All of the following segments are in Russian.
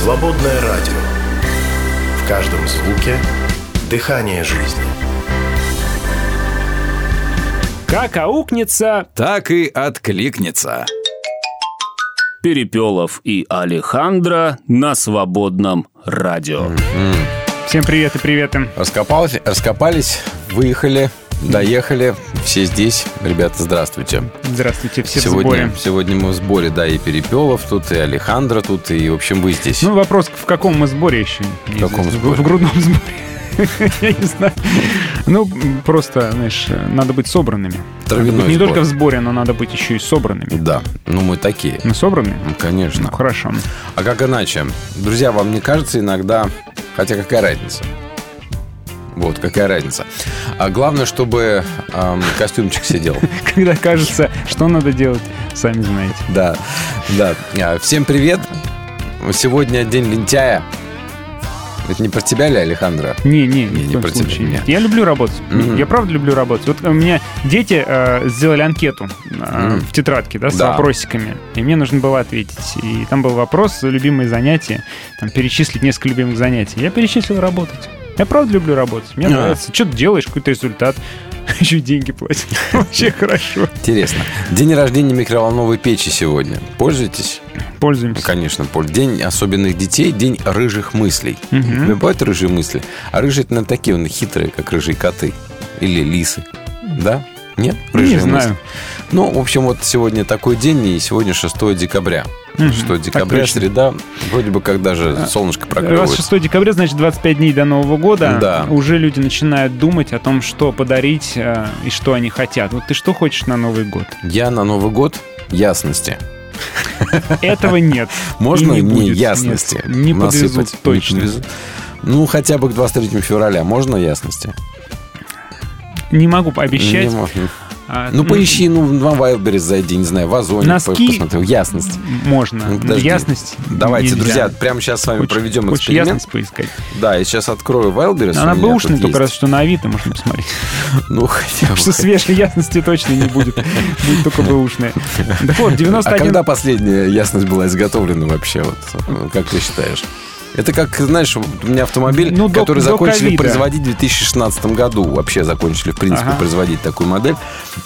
Свободное радио. В каждом звуке – дыхание жизни. Как аукнется, Так и откликнется. Перепелов и Алехандро на свободном радио. Всем привет и приветы. Раскопались, раскопались, выехали, доехали. Все здесь. Ребята, здравствуйте. Здравствуйте, все в сегодня, сборе. сегодня мы в сборе, да, и Перепелов тут, и Алехандро тут, и, в общем, вы здесь. Ну, вопрос, в каком мы сборе еще? В каком сборе? В грудном сборе. Я не знаю. Ну, просто, знаешь, надо быть собранными. Травяной Не сбор. только в сборе, но надо быть еще и собранными. Да, ну мы такие. Мы собраны? Ну, конечно. Ну, хорошо. А как иначе? Друзья, вам не кажется иногда... Хотя какая разница? Вот, какая разница. А главное, чтобы эм, костюмчик сидел. Когда кажется, что надо делать, сами знаете. Да, да. А, Всем привет. Сегодня день лентяя. Это не про тебя ли, Алехандро? Не, не, Не, не про тебя, случае. нет. Я люблю работать. Мгм. Я правда люблю работать. Вот у меня дети э, сделали анкету э, Мгм. в тетрадке, да, с Да. вопросиками. И мне нужно было ответить. И там был вопрос любимые занятия. Там перечислить несколько любимых занятий. Я перечислил работать. Я правда люблю работать. Мне А. нравится. Что ты делаешь, какой-то результат. Еще деньги платят. Вообще хорошо. Интересно. День рождения микроволновой печи сегодня. Пользуетесь? Пользуемся. конечно. День особенных детей, день рыжих мыслей. Мгм. У тебя бывают рыжие мысли? А рыжие это, наверное, такие, он хитрые, как рыжие коты. Или лисы. Да? Нет? Не Рыжие знаю. мысли? Ну, в общем, вот сегодня такой день, и сегодня 6 декабря. Мгм. 6 декабря, точно. среда. Вроде бы как даже солнышко Раз проклевывается. 6 декабря, значит, 25 дней до Нового года. Да. Уже люди начинают думать о том, что подарить э, и что они хотят. Вот ты что хочешь на Новый год? Я на Новый год ясности. Этого нет. Можно не мне ясности Нет, не подвезут насыпать? Не точно. подвезут? Ну, хотя бы к 23 февраля можно ясности? Не могу пообещать. Не можно. А, Ну, поищи, ну, на Вайлдберрис зайди, не знаю, в Озоне Носки? по- посмотри. Ясность. Можно. Ну, подожди. Ясность Давайте, нельзя. друзья, прямо сейчас с вами Хочешь- проведем хочешь эксперимент. ясность поискать? Да, я сейчас открою Wildberries. Она у меня бэушная, тут только раз есть. что на Авито можно посмотреть. Ну, хотя бы. что свежей ясности точно не будет. Будет только бэушная. Так вот, А 91... когда последняя ясность была изготовлена вообще? Вот, как ты считаешь? Это как, знаешь, у меня автомобиль, Ну, до- который до закончили ковида. производить в 2016 году. Вообще закончили, в принципе, Ага. производить такую модель.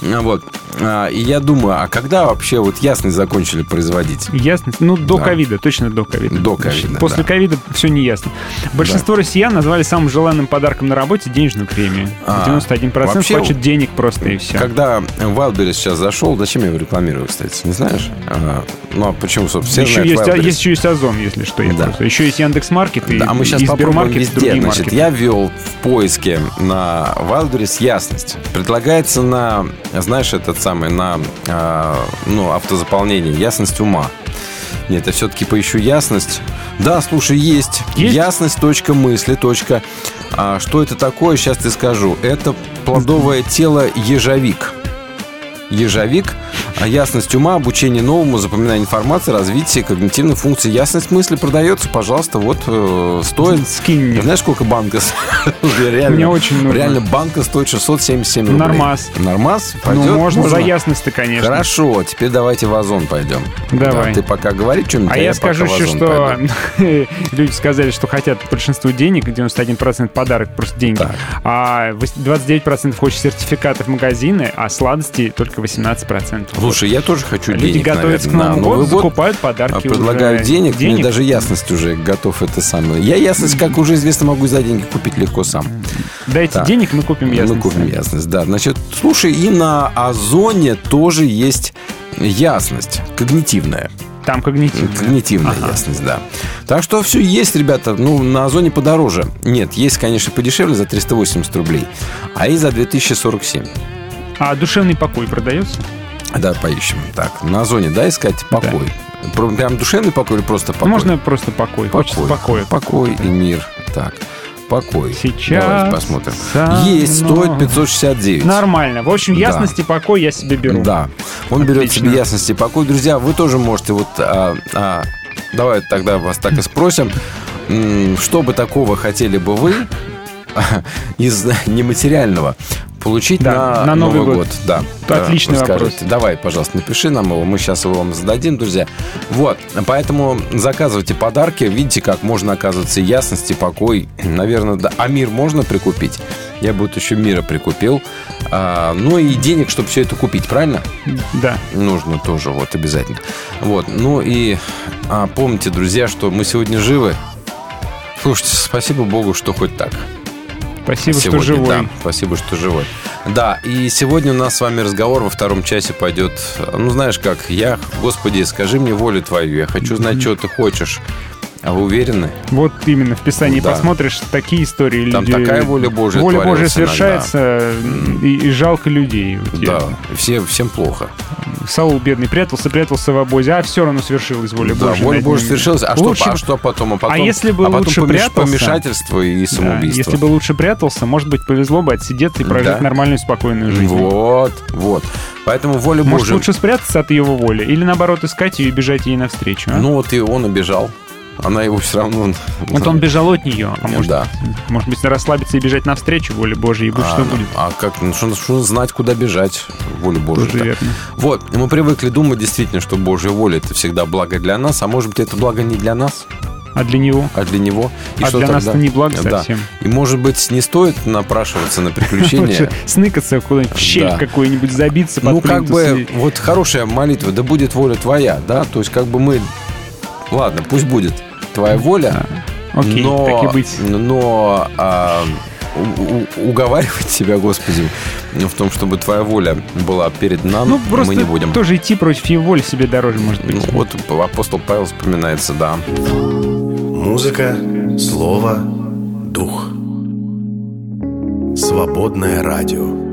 А, Вот. А, И я думаю, а когда вообще вот ясность закончили производить? Ясность. Ну, до Да. ковида, точно до ковида. До ковида, После да. ковида все не ясно. Большинство россиян назвали самым желанным подарком на работе денежную премию. А, 91% вообще, хочет денег просто и все. Когда Wildberries сейчас зашел, зачем я его рекламирую, кстати, не знаешь? Ну, а почему, собственно, все еще есть, а, есть еще есть Озон, если что. Я Да. просто. Еще есть Яндекс.Маркет и, Да, а мы сейчас и Сбермаркет, и везде. другие Значит, маркеты. я ввел в поиске на Wildberries ясность. Предлагается на, знаешь, этот самый, на а, ну, автозаполнение ясность ума. Нет, я все-таки поищу ясность. Да, слушай, есть. Есть? Ясность. Точка мысли. Точка. А, что это такое, сейчас тебе скажу. Это плодовое тело ежовик. Ежовик, ясность ума, обучение новому, запоминание информации, развитие когнитивных функций. Ясность мысли продается, пожалуйста, вот э, стоит. Скинь мне. Знаешь, сколько банка? реально, Мне очень нужно. Реально банка стоит 677 рублей. Нормас. Нормас? Ну, Пойдет? можно, за ясность-то, конечно. Хорошо, теперь давайте в Озон пойдем. Давай. Да, ты пока говори что-нибудь, А я скажу пока в еще, что люди сказали, что хотят большинство денег, 91% подарок, просто деньги. Так. А вось- 29% хочет сертификаты в магазины, а сладости только 18%. Слушай, я тоже хочу Люди денег, готовятся к наверное, на Новому году, Новый год. закупают А подарки. Предлагают уже. денег, мне даже ясность уже готов это самое. Я ясность, как уже известно, могу за деньги купить легко сам. Дайте Так. денег, мы купим ясность. Мы купим ясность, да. Значит, слушай, и на Озоне тоже есть ясность когнитивная. Там когнитивно. Когнитивная Ага. ясность, да. Так что все есть, ребята. Ну, на Озоне подороже. Нет, есть, конечно, подешевле за 380 рублей, а и за 2047. А душевный покой продается? Да, поищем. Так, на Озоне, да, искать покой. Про- Прям душевный покой или просто покой? Можно просто покой. Хочется покоя. Покой и мир. Так, покой. Сейчас Давайте посмотрим. со Есть, стоит мной. 569. Нормально. В общем, Да. ясность и покой я себе беру. Да. Он берет Отлично. себе ясность и покой. Друзья, вы тоже можете вот... а, а, давай тогда вас так и спросим. Что бы такого хотели бы вы из нематериального получить Да, на, на Новый год. Да. Отличный Расскажите. вопрос. Давай, пожалуйста, напиши нам его. Мы сейчас его вам зададим, друзья. Вот. Поэтому заказывайте подарки. Видите, как можно, оказывается, ясность и покой. Наверное, да. А мир можно прикупить? Я бы вот еще мира прикупил. А, ну и денег, чтобы все это купить, правильно? Да. Нужно тоже, вот, обязательно. Вот. Ну и а, помните, друзья, что мы сегодня живы. Слушайте, спасибо Богу, что хоть так. Спасибо, Сегодня, что живой. Да, спасибо, что живой. Да, и сегодня у нас с вами разговор во втором часе пойдет. Ну, знаешь как, я, Господи, скажи мне волю Твою, я хочу знать, что Ты хочешь. А вы уверены? Вот именно в Писании Да. посмотришь, такие истории Там люди... такая воля Божья Воля Божья иногда. совершается, и, и жалко людей. Да, все, всем плохо. Саул бедный прятался, прятался в обозе, а все равно свершилась воля да, Божья. воля Божья свершилась. А что, Лучше а бы- что потом? А потом, если бы а потом лучше помеш- прятался- помешательство и Да, самоубийство. если бы лучше прятался, может быть, повезло бы отсидеться и прожить Да. нормальную, спокойную жизнь. Вот, вот. Поэтому воля Может, Божья... лучше спрятаться от его воли, или наоборот искать ее и бежать ей навстречу. а? Ну вот и он убежал. Она его все равно... вот он бежал от нее, а может, Да. может быть, расслабиться и бежать навстречу воле Божьей, и будь А, что будет. а как? Ну, что, что знать, куда бежать? Волю Божию. Тоже верно. Вот, мы привыкли думать действительно, что Божья воля это всегда благо для нас, а может быть это благо не для нас, А для него? а для него. И а что для тогда? нас-то не благо Да. совсем. И может быть не стоит напрашиваться на приключения. Лучше сныкаться куда-нибудь в щель Да. какую-нибудь, забиться Ну, как бы, вот хорошая молитва, да будет воля твоя, да, то есть как бы мы, ладно, пусть будет твоя воля, Окей, но, так и быть. но а, у- у- уговаривать себя, Господи, в том, чтобы твоя воля была перед нами, Ну, просто мы не будем. тоже идти против его воли себе дороже, может быть. Ну, вот апостол Павел вспоминается, да. Музыка, слово, дух. Свободное радио.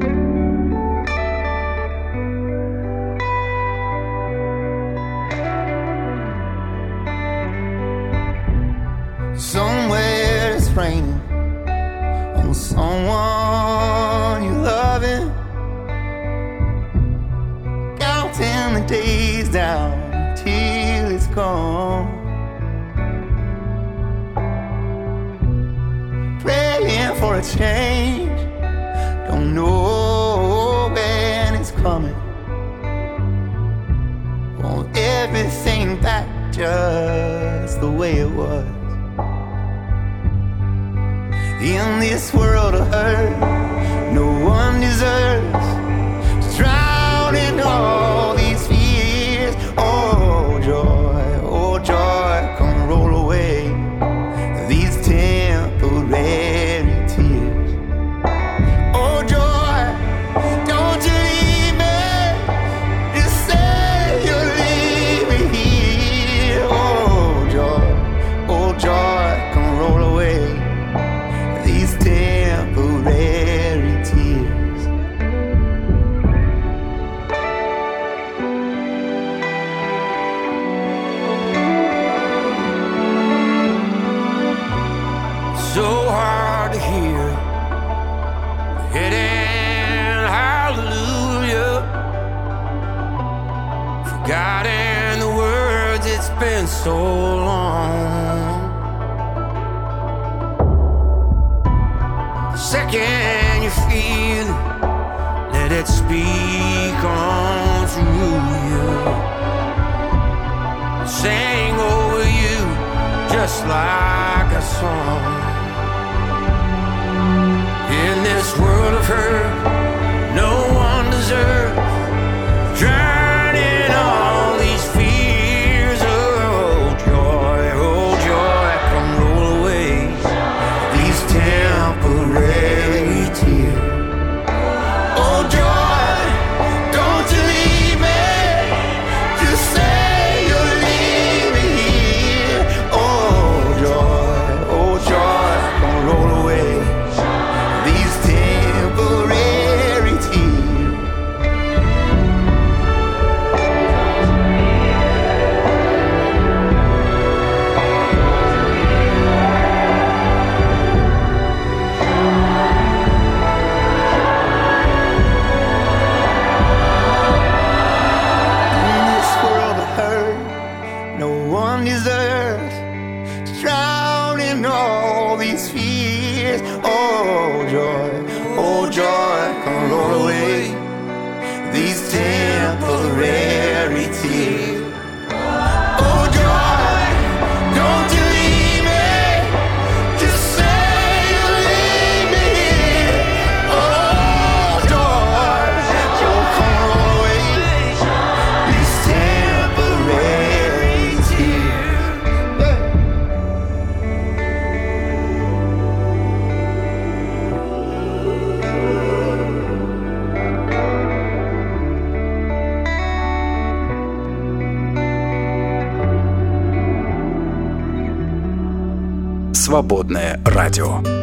Свободное радио.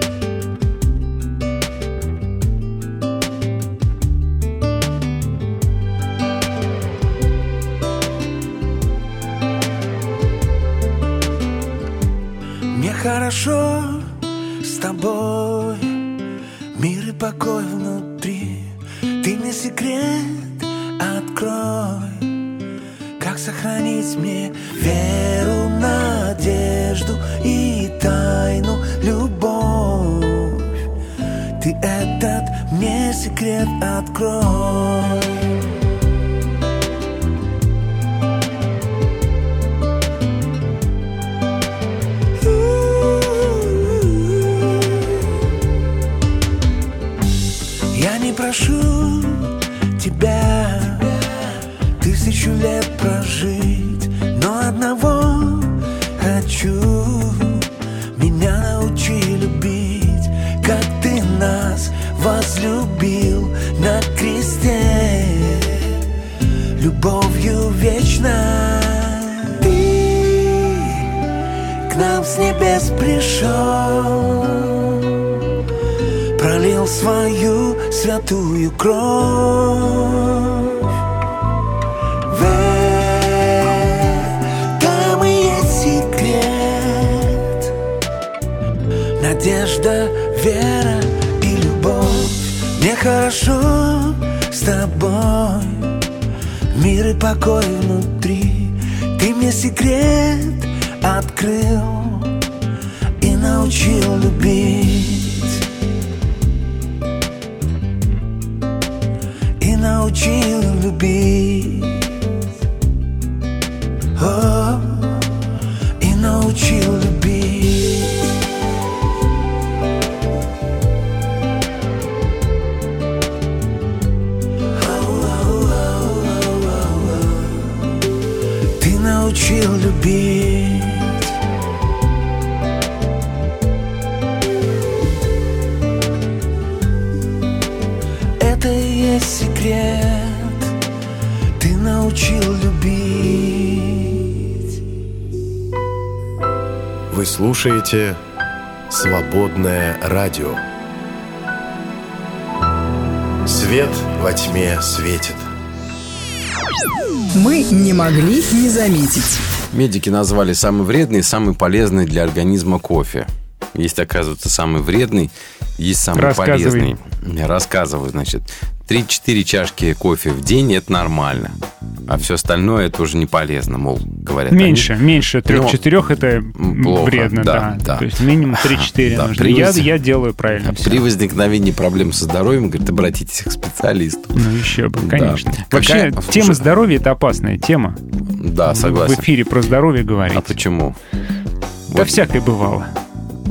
Медики назвали самый вредный и самый полезный для организма кофе. Есть, оказывается, самый вредный, есть самый Рассказывай. полезный. Рассказываю, значит. 3-4 чашки кофе в день – это нормально. А все остальное – это уже не полезно, мол, говорят. они. Меньше, меньше трех-четырех это м, плохо, вредно, да, да. да. То есть минимум 3-4 Да, нужно. при Я, я делаю правильно. При возникновении проблем со здоровьем, говорит, обратитесь к специалисту. Ну еще бы, Да. конечно. Какая- Вообще, слушай- тема здоровья это опасная тема. Да, В согласен. эфире про здоровье говорить. А почему? Да всякое бывало.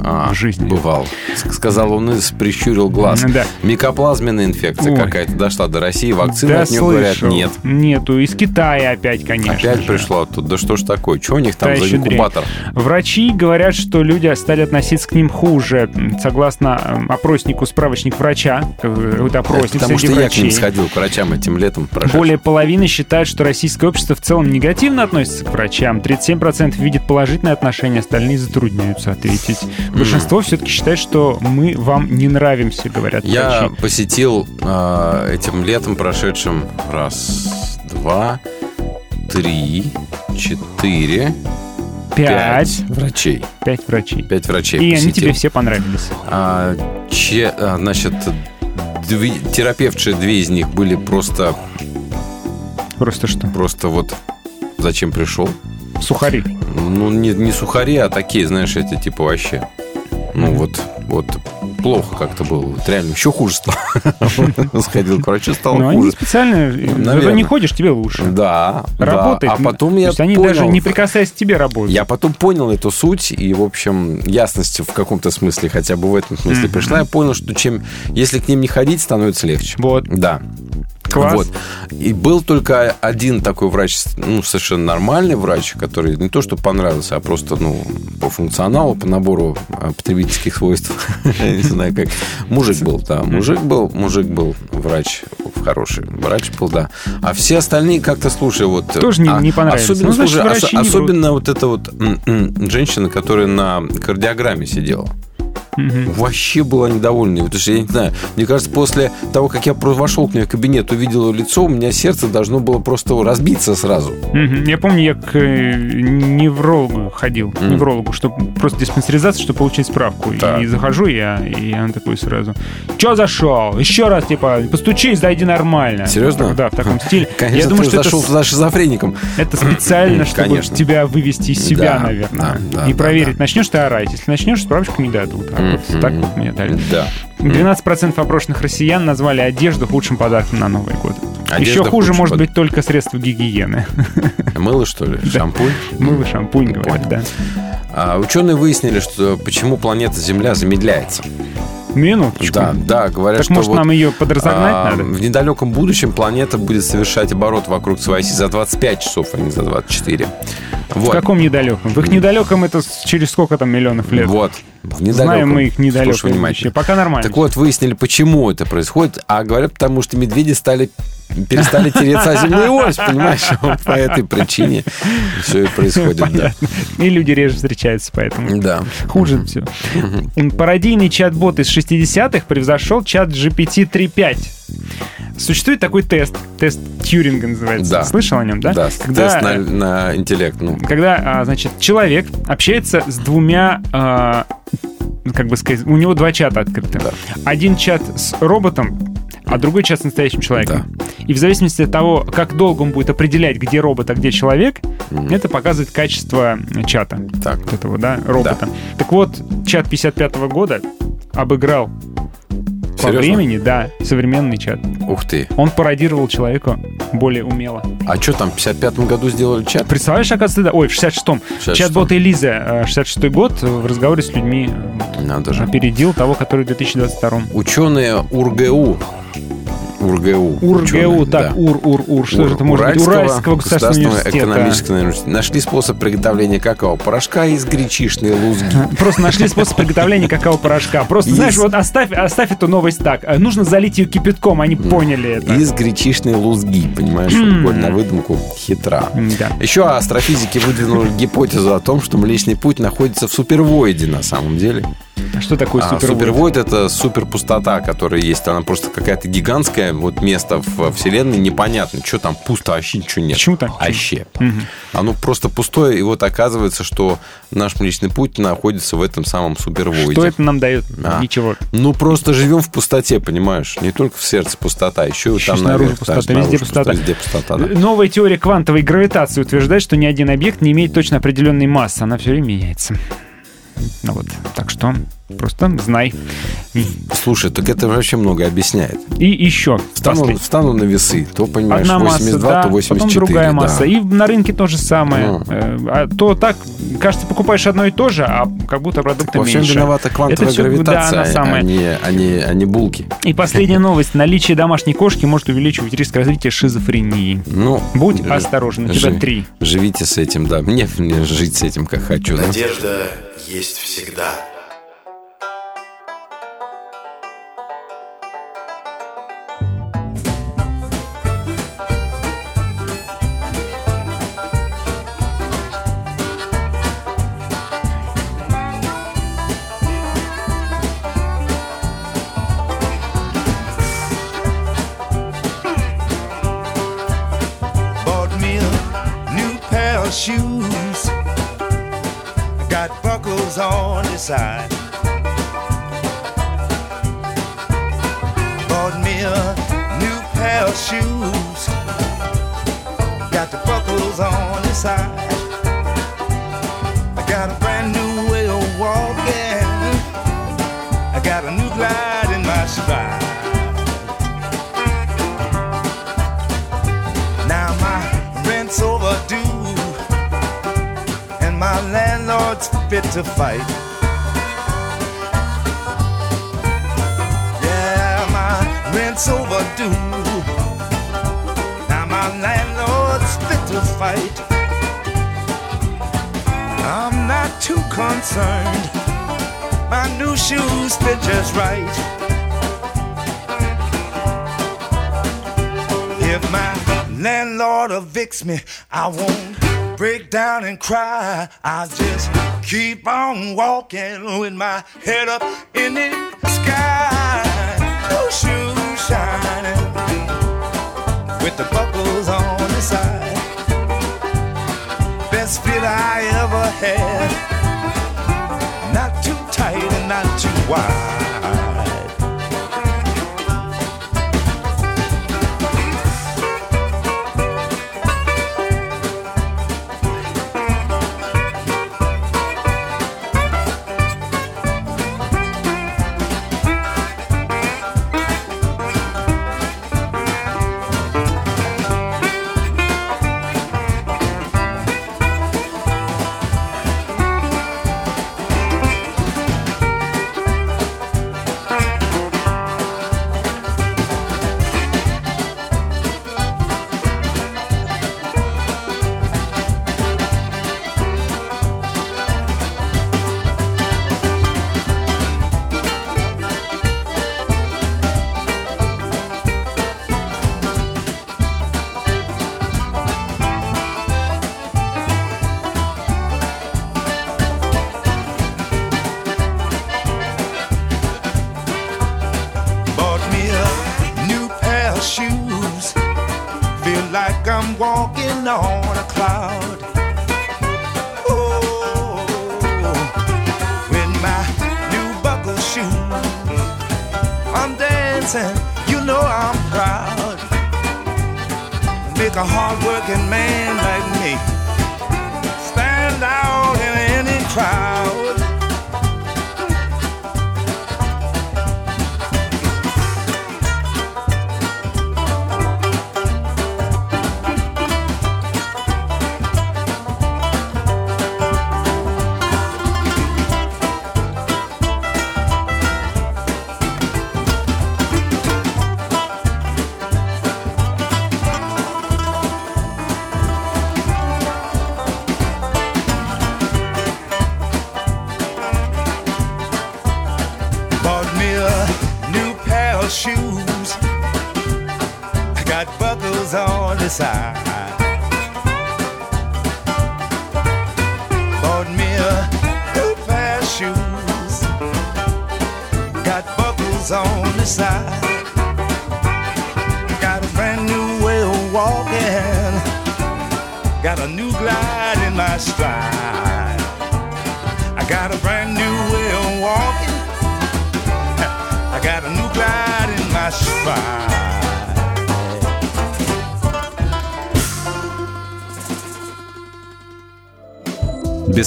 А, в жизни. Бывал. Сказал он и прищурил глаз. Да. Микоплазменная инфекция Ой. какая-то дошла до России. Вакцины да, от нее говорят нет. Нету. Из Китая опять, конечно Опять же. пришло оттуда. Да что ж такое? Что у них там Та за еще дрянь. инкубатор? Врачи говорят, что люди стали относиться к ним хуже. Согласно э, опроснику «Справочник врача», э, вот опросник Потому среди что я к ним врачей, сходил, к врачам этим летом прошедшим. более половины считают, что российское общество в целом негативно относится к врачам. 37% видит положительное отношение, остальные затрудняются ответить. Большинство все-таки считает, что мы вам не нравимся, говорят Я врачи. посетил э, этим летом прошедшим раз, два, три, четыре, Пять. пять врачей. Пять врачей. Пять врачей И они посетил. тебе все понравились. А, че- а, значит, две- терапевтши две из них были просто, Просто что? просто вот зачем пришел. Сухари. Ну, не, не сухари, а такие, знаешь, эти типа вообще. Ну, вот, вот плохо как-то было. Вот реально, еще хуже стало. Сходил к врачу, стало они хуже. специально, зато наверное. не ходишь, тебе лучше. Да. Работает. А потом То я есть они понял, даже не прикасаясь к тебе работают. Я потом понял эту суть, и, в общем, ясность в каком-то смысле, хотя бы в этом смысле пришла, я понял, что чем, если к ним не ходить, становится легче. Вот. Да. Класс. Вот. И был только один такой врач, ну, совершенно нормальный врач, который не то, что понравился, а просто, ну, по функционалу, по набору а, потребительских свойств. Не знаю, как. Мужик был, да. Мужик был, мужик был врач хороший. Врач был, да. А все остальные как-то, слушай, вот... Тоже не- а, не понравились. Особенно, Ну, значит, слушай, ос- особенно вот эта вот женщина, которая на кардиограмме сидела. Вообще была недовольна. Вот, я не знаю, мне кажется, после того, как я вошел к ней в кабинет, увидел ее лицо, у меня сердце должно было просто разбиться сразу. Мгм. Я помню, я к э, неврологу ходил, к неврологу, чтобы просто диспансеризация, чтобы получить справку. Так. И захожу я, и он такой сразу, Че зашел? Еще раз, типа, постучись, зайди нормально. Серьезно? Да, в таком стиле. Конечно, я думаю, ты что зашел это, за шизофреником. это специально, чтобы Конечно. тебя вывести из себя, Да, наверное. да, да, и да, проверить, да. начнешь ты орать. Если начнешь, справочку не дадут. А вот так вот мне дали. Да. 12% опрошенных россиян назвали одежду худшим подарком на Новый год. Одежда Еще хуже может подарок. быть только средства гигиены. Мыло, что ли? Шампунь? Мыло, шампунь, говорят, да. А, ученые выяснили, что почему планета Земля замедляется. Минуточку. Да, да, говорят, Так что может вот, нам ее подразогнать а, надо? В недалеком будущем планета будет совершать оборот вокруг своей оси за 25 часов, а не за 24. В Вот. каком недалеком? В их недалеком это через сколько там миллионов лет? Вот. В недалеком. Знаем мы их будущее. Пока нормально. Так вот, выяснили, почему это происходит. А говорят, потому что медведи стали перестали тереться о земную ось, понимаешь? Вот по этой причине все и происходит, да. И люди реже встречаются, поэтому Да. хуже все. Пародийный чат-бот из 60-х превзошел чат GPT 3.5. Существует такой тест, тест Тьюринга называется. Да. Слышал о нем, да? Да, Когда, тест на, э, на интеллект. Ну, когда, а, значит, человек общается с двумя, а, как бы сказать, у него два чата открыты. Один чат с роботом, а другой чат с настоящим человеком. И в зависимости от того, как долго он будет определять, где робот, а где человек, это показывает качество чата. так. Вот этого, да, робота. Так вот, чат 55 года обыграл по Серьезно? времени, да, современный чат. Ух ты. Он пародировал человека более умело. А что там, в 55-м году сделали чат? Представляешь, оказывается, да, ой, в 66-м. 66-м. Чат-бот Элиза, э, 66-й год, э, в разговоре с людьми э, Надо же. опередил того, который в 2022-м. Ученые УрГУ. УрГУ. УРГУ, так, да. УР, УР, УР, что Ур- же это может быть? Уральского государственного экономического университета. Нашли способ приготовления какао-порошка из гречишной лузги. Просто нашли способ приготовления какао-порошка. Просто, Из- знаешь, вот оставь, оставь эту новость так. Э, Нужно залить ее кипятком, они поняли это. Из гречишной лузги, понимаешь? Коль на выдумку хитра. Да. Еще астрофизики выдвинули гипотезу о том, что Млечный Путь находится в супервоиде на самом деле. А Что такое А супервойд? это суперпустота, которая есть. Она просто какая-то гигантская вот место в Вселенной. Непонятно, что там пусто, вообще ничего нет. Почему так? Вообще. Оно просто пустое, и вот оказывается, что наш Млечный Путь находится в этом самом супервоиде. Что это нам дает? А. Ничего. Ну, просто живем в пустоте, понимаешь? Не только в сердце пустота, еще, Еще там снаружи наверх, пустота, даже везде снаружи пустота. Везде пустота, да. Новая теория квантовой гравитации утверждает, что ни один объект не имеет точно определенной массы. Она все время меняется. Ну вот, так что просто знай. Слушай, так это вообще много объясняет. И еще. Встану, послед- встану на весы, то, понимаешь, Одна масса, 82, да, то 84. потом другая да. масса. И на рынке то же самое. Э, А то так, кажется, покупаешь одно и то же, а как будто продукты Во всем меньше. виновата квантовая Это всё- гравитация, да, она а- самая. а, не, а, не, а не булки. И последняя новость. Наличие домашней кошки может увеличивать риск развития шизофрении. Ну, Будь ж- осторожен, у тебя три. Живите с этим, да. Мне, мне жить с этим как хочу. да. Есть всегда. Bought me a new pair of shoes. Got buckles on the side. Bought me a new pair of shoes. Got the buckles on the side. I got a brand new way of walking. I got a new glide in my stride. Fit to fight. Yeah, my rent's overdue. Now my landlord's fit to fight. I'm not too concerned. My new shoes fit just right. If my landlord evicts me, I won't break down and cry. I'll just keep on walking with my head up in the sky. New shoes shining with the buckles on the side. Best fit I ever had. Not too tight and not too wide.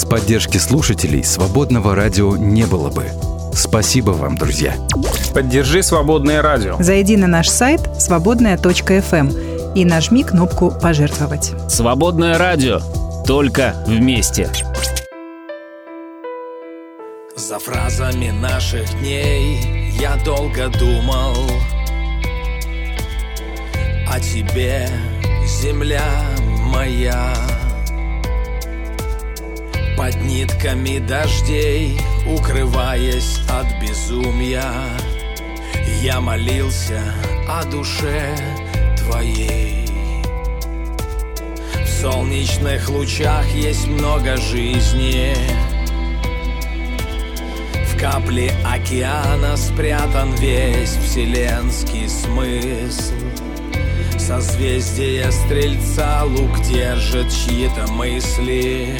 Поддержки слушателей свободного радио не было бы. Спасибо вам, друзья. Поддержи «Свободное радио». Зайди на наш сайт свободная.фм и нажми кнопку «Пожертвовать». Свободное радио. Только вместе. За фразами наших дней я долго думал О тебе, земля моя Под нитками дождей, укрываясь от безумия. Я молился о душе твоей. В солнечных лучах есть много жизни. В капле океана спрятан весь вселенский смысл. Созвездие стрельца лук держит чьи-то мысли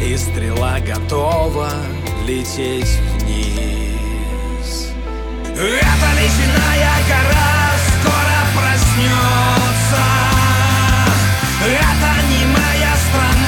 И стрела готова лететь вниз. Эта ледяная гора скоро проснется. Это не моя страна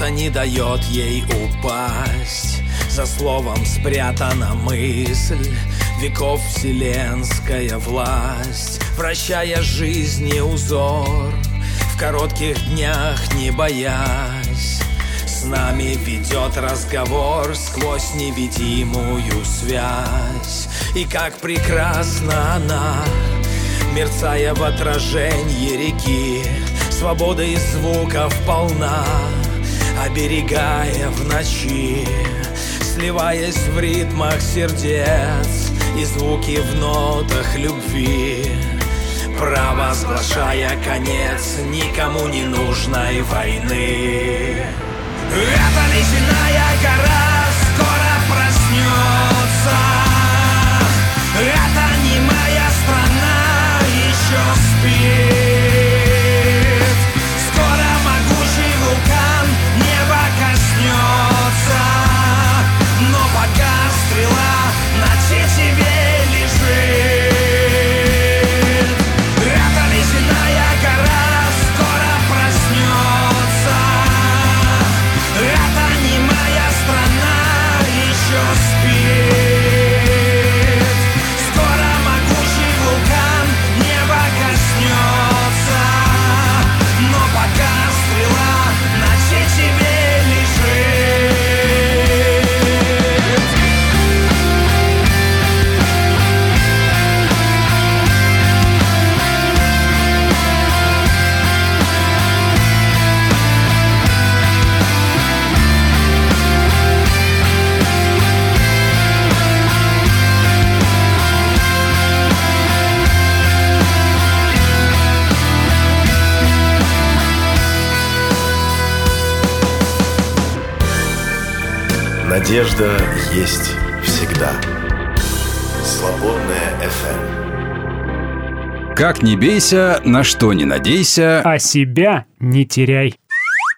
кто-то не дает ей упасть. За словом спрятана мысль Веков вселенская власть. Вращая жизни узор В коротких днях не боясь. С нами ведет разговор Сквозь невидимую связь. И как прекрасна она Мерцая в отражении реки. Свобода из звуков полна Оберегая в ночи Сливаясь в ритмах сердец И звуки в нотах любви Провозглашая конец Никому не нужной войны. Эта ледяная гора скоро проснется Надежда есть всегда. Свободная FM. Как не бейся, на что не надейся. А себя не теряй.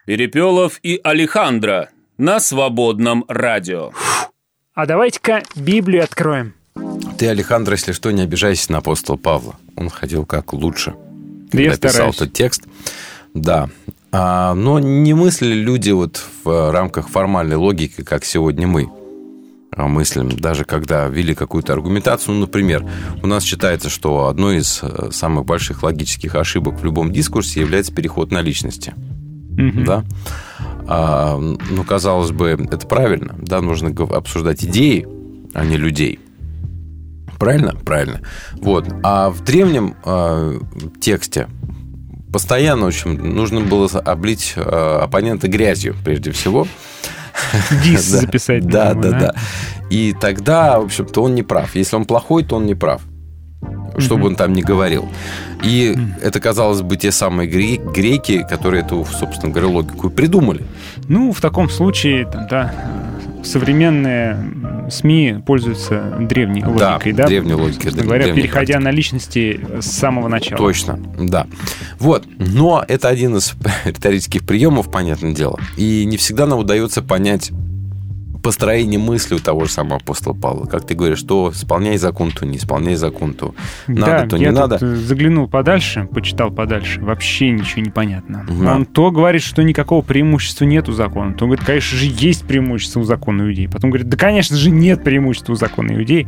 Перепелов и Алехандро на свободном радио. А давайте-ка Библию откроем. Ты, Александр, если что, не обижайся на апостола Павла. Он хотел как лучше. Да я писал этот текст. Да. А, но не мыслили люди вот в рамках формальной логики, как сегодня мы а, мыслим. Даже когда ввели какую-то аргументацию, ну, например, у нас считается, что одной из э, самых больших логических ошибок в любом дискурсе является переход на личности. Мгм. Да? А, ну, казалось бы, это правильно. Да, нужно обсуждать идеи, а не людей. Правильно? Правильно. Вот. А в древнем э, тексте постоянно, в общем, нужно было облить э, оппонента грязью, прежде всего. Дис записать. Да, да, да. И тогда, в общем-то, он не прав. Если он плохой, то он не прав. Что бы он там ни говорил. И это, казалось бы, те самые гре- греки, которые эту, собственно говоря, логику придумали. Ну, в таком случае, там, да, современные СМИ пользуются древней логикой, да? древней логикой, Собственно говоря, переходя на личности с самого начала. Точно, да. Вот. Но это один из риторических приемов, понятное дело. И не всегда нам удается понять построение мысли у того же самого апостола Павла. Как ты говоришь, что исполняй закон, то не исполняй закон, то надо, да, то я не тут надо. э, заглянул подальше, почитал подальше, вообще ничего не понятно. Да. Он то говорит, что никакого преимущества нет у закона, то говорит, конечно же, есть преимущество у закона иудей. Потом говорит, да, конечно же, нет преимущества у закона иудей.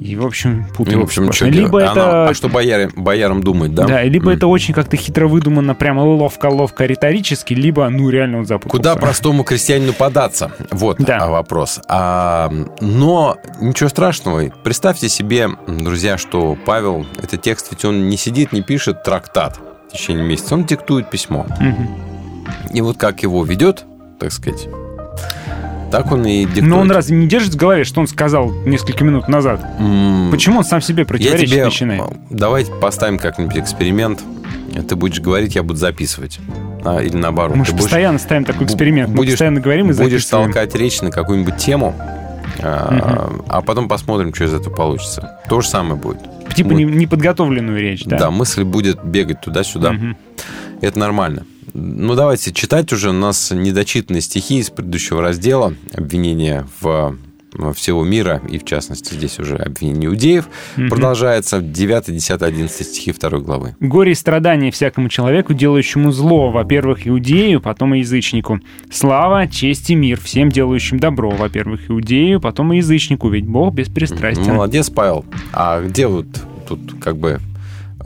И, в общем, И, путаем. в общем, что Либо? А это а что бояре- боярам думать, да? Да, либо М. это очень как-то хитро выдумано, прямо ловко-ловко риторически, либо, ну, реально он запутался. Куда простому крестьянину податься? Вот Да. а, вопрос. А, но ничего страшного. Представьте себе, друзья, что Павел, этот текст, ведь он не сидит, не пишет трактат в течение месяца, он диктует письмо. Мгм. И вот как его ведет, так сказать, так он и диктует. Но он разве не держит в голове, что он сказал несколько минут назад? М, Почему он сам себе Я противоречить тебе... начинает? Давайте поставим как-нибудь эксперимент. Ты будешь говорить, я буду записывать. А, или наоборот. Мы же будешь- постоянно ставим такой эксперимент. Мы будешь- постоянно говорим и Будешь записываем. толкать речь на какую-нибудь тему, а, а потом посмотрим, что из этого получится. То же самое будет. Типа не- неподготовленную речь, да? Да, мысль будет бегать туда-сюда. Мгм. Это нормально. Ну, давайте читать уже. У нас недочитанные стихи из предыдущего раздела. Обвинения в всего мира, и в частности здесь уже обвинение иудеев, Мгм. продолжается 9, 10, 11 стихи 2 главы. Горе и страдания всякому человеку, делающему зло, во-первых, иудею, потом и язычнику. Слава, честь и мир всем делающим добро, во-первых, иудею, потом и язычнику, ведь Бог беспристрастен. Молодец, Павел. А где вот тут как бы...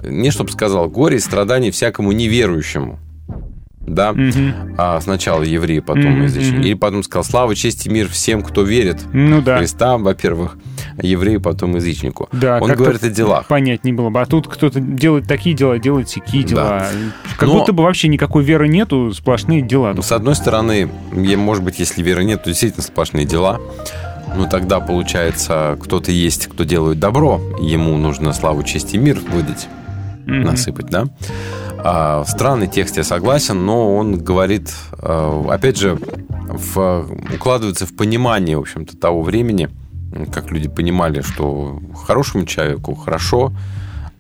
Не чтобы сказал, горе и страдания всякому неверующему. Да? Мгм. А сначала евреи, потом Мгм, язычники. Или потом сказал, слава, честь и мир всем, кто верит Ну в да. Христа, во-первых, еврею, потом язычнику. Да, Он говорит о делах. Понять не было бы. А тут кто-то делает такие дела, делает такие дела. Как Но- будто бы вообще никакой веры нету, сплошные дела. Ну, С одной стороны, может быть, если веры нет, то действительно сплошные дела. Но тогда, получается, кто-то есть, кто делает добро, и ему нужно славу, честь и мир выдать, Мгм. насыпать, да? А, странный текст, я согласен, но он говорит, э, опять же, в- укладывается в понимание, в общем-то, того времени, как люди понимали, что хорошему человеку хорошо,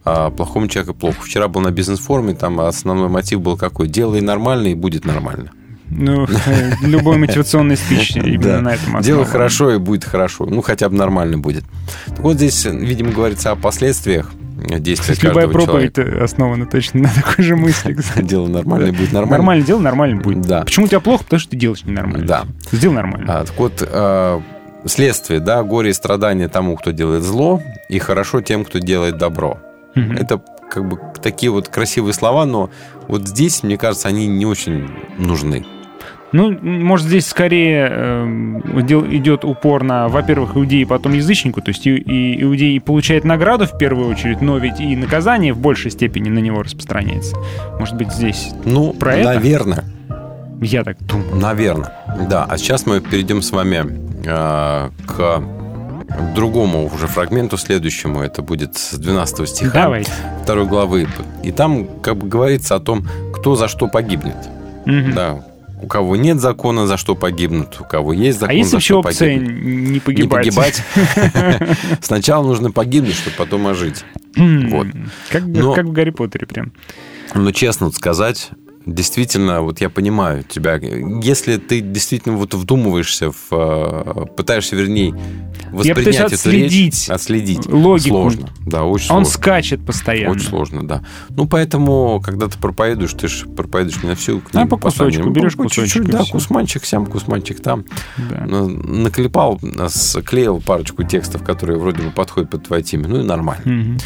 а плохому человеку плохо. Вчера был на бизнес-форуме, там основной мотив был какой? Делай нормально, и будет нормально. Ну, э, любой мотивационный спич именно Да. на этом основан. Делай хорошо, и будет хорошо. Ну, хотя бы нормально будет. Так вот здесь, видимо, говорится о последствиях действия Кстати, любая проповедь человека. основана точно на такой же мысли. Дело нормально, будет нормально. Нормально дело, нормально будет. Да. Почему у тебя плохо? Потому что ты делаешь ненормально. Да. Сделай нормально. А, так вот, э, следствие, да, горе и страдания тому, кто делает зло, и хорошо тем, кто делает добро. Это как бы такие вот красивые слова, но вот здесь, мне кажется, они не очень нужны. Ну, может, здесь скорее эм, дел- идет упор на, во-первых, иудеи, потом язычнику. То есть и, и иудей получает награду в первую очередь, но ведь и наказание в большей степени на него распространяется. Может быть, здесь Ну, Про это? наверное. я так думаю. Наверное, да. А сейчас мы перейдем с вами э, к другому уже фрагменту, следующему. Это будет с 12 стиха Давайте. второй главы. И там как бы говорится о том, кто за что погибнет. Мгм. Да. У кого нет закона, за что погибнут. У кого есть закон, а есть за вообще что опция погибнут. не Не погибать? погибать. Сначала нужно погибнуть, чтобы потом ожить. Вот. Как, в Гарри Поттере прям. Но честно сказать, действительно, вот я понимаю тебя. Если ты действительно вот вдумываешься, в, э, пытаешься, вернее, воспринять пытаюсь эту отследить речь, отследить. логику. Сложно, да, очень Он сложно. скачет постоянно. Очень сложно, да. Ну, поэтому, когда ты проповедуешь, ты же проповедуешь не на всю книгу. А по кусочку, послание. берешь Ну, по кусочек, чуть-чуть, Да, кусманчик сям, кусманчик там. Да. Наклепал, склеил парочку текстов, которые вроде бы подходят под твою теме. Ну и нормально. Мгм.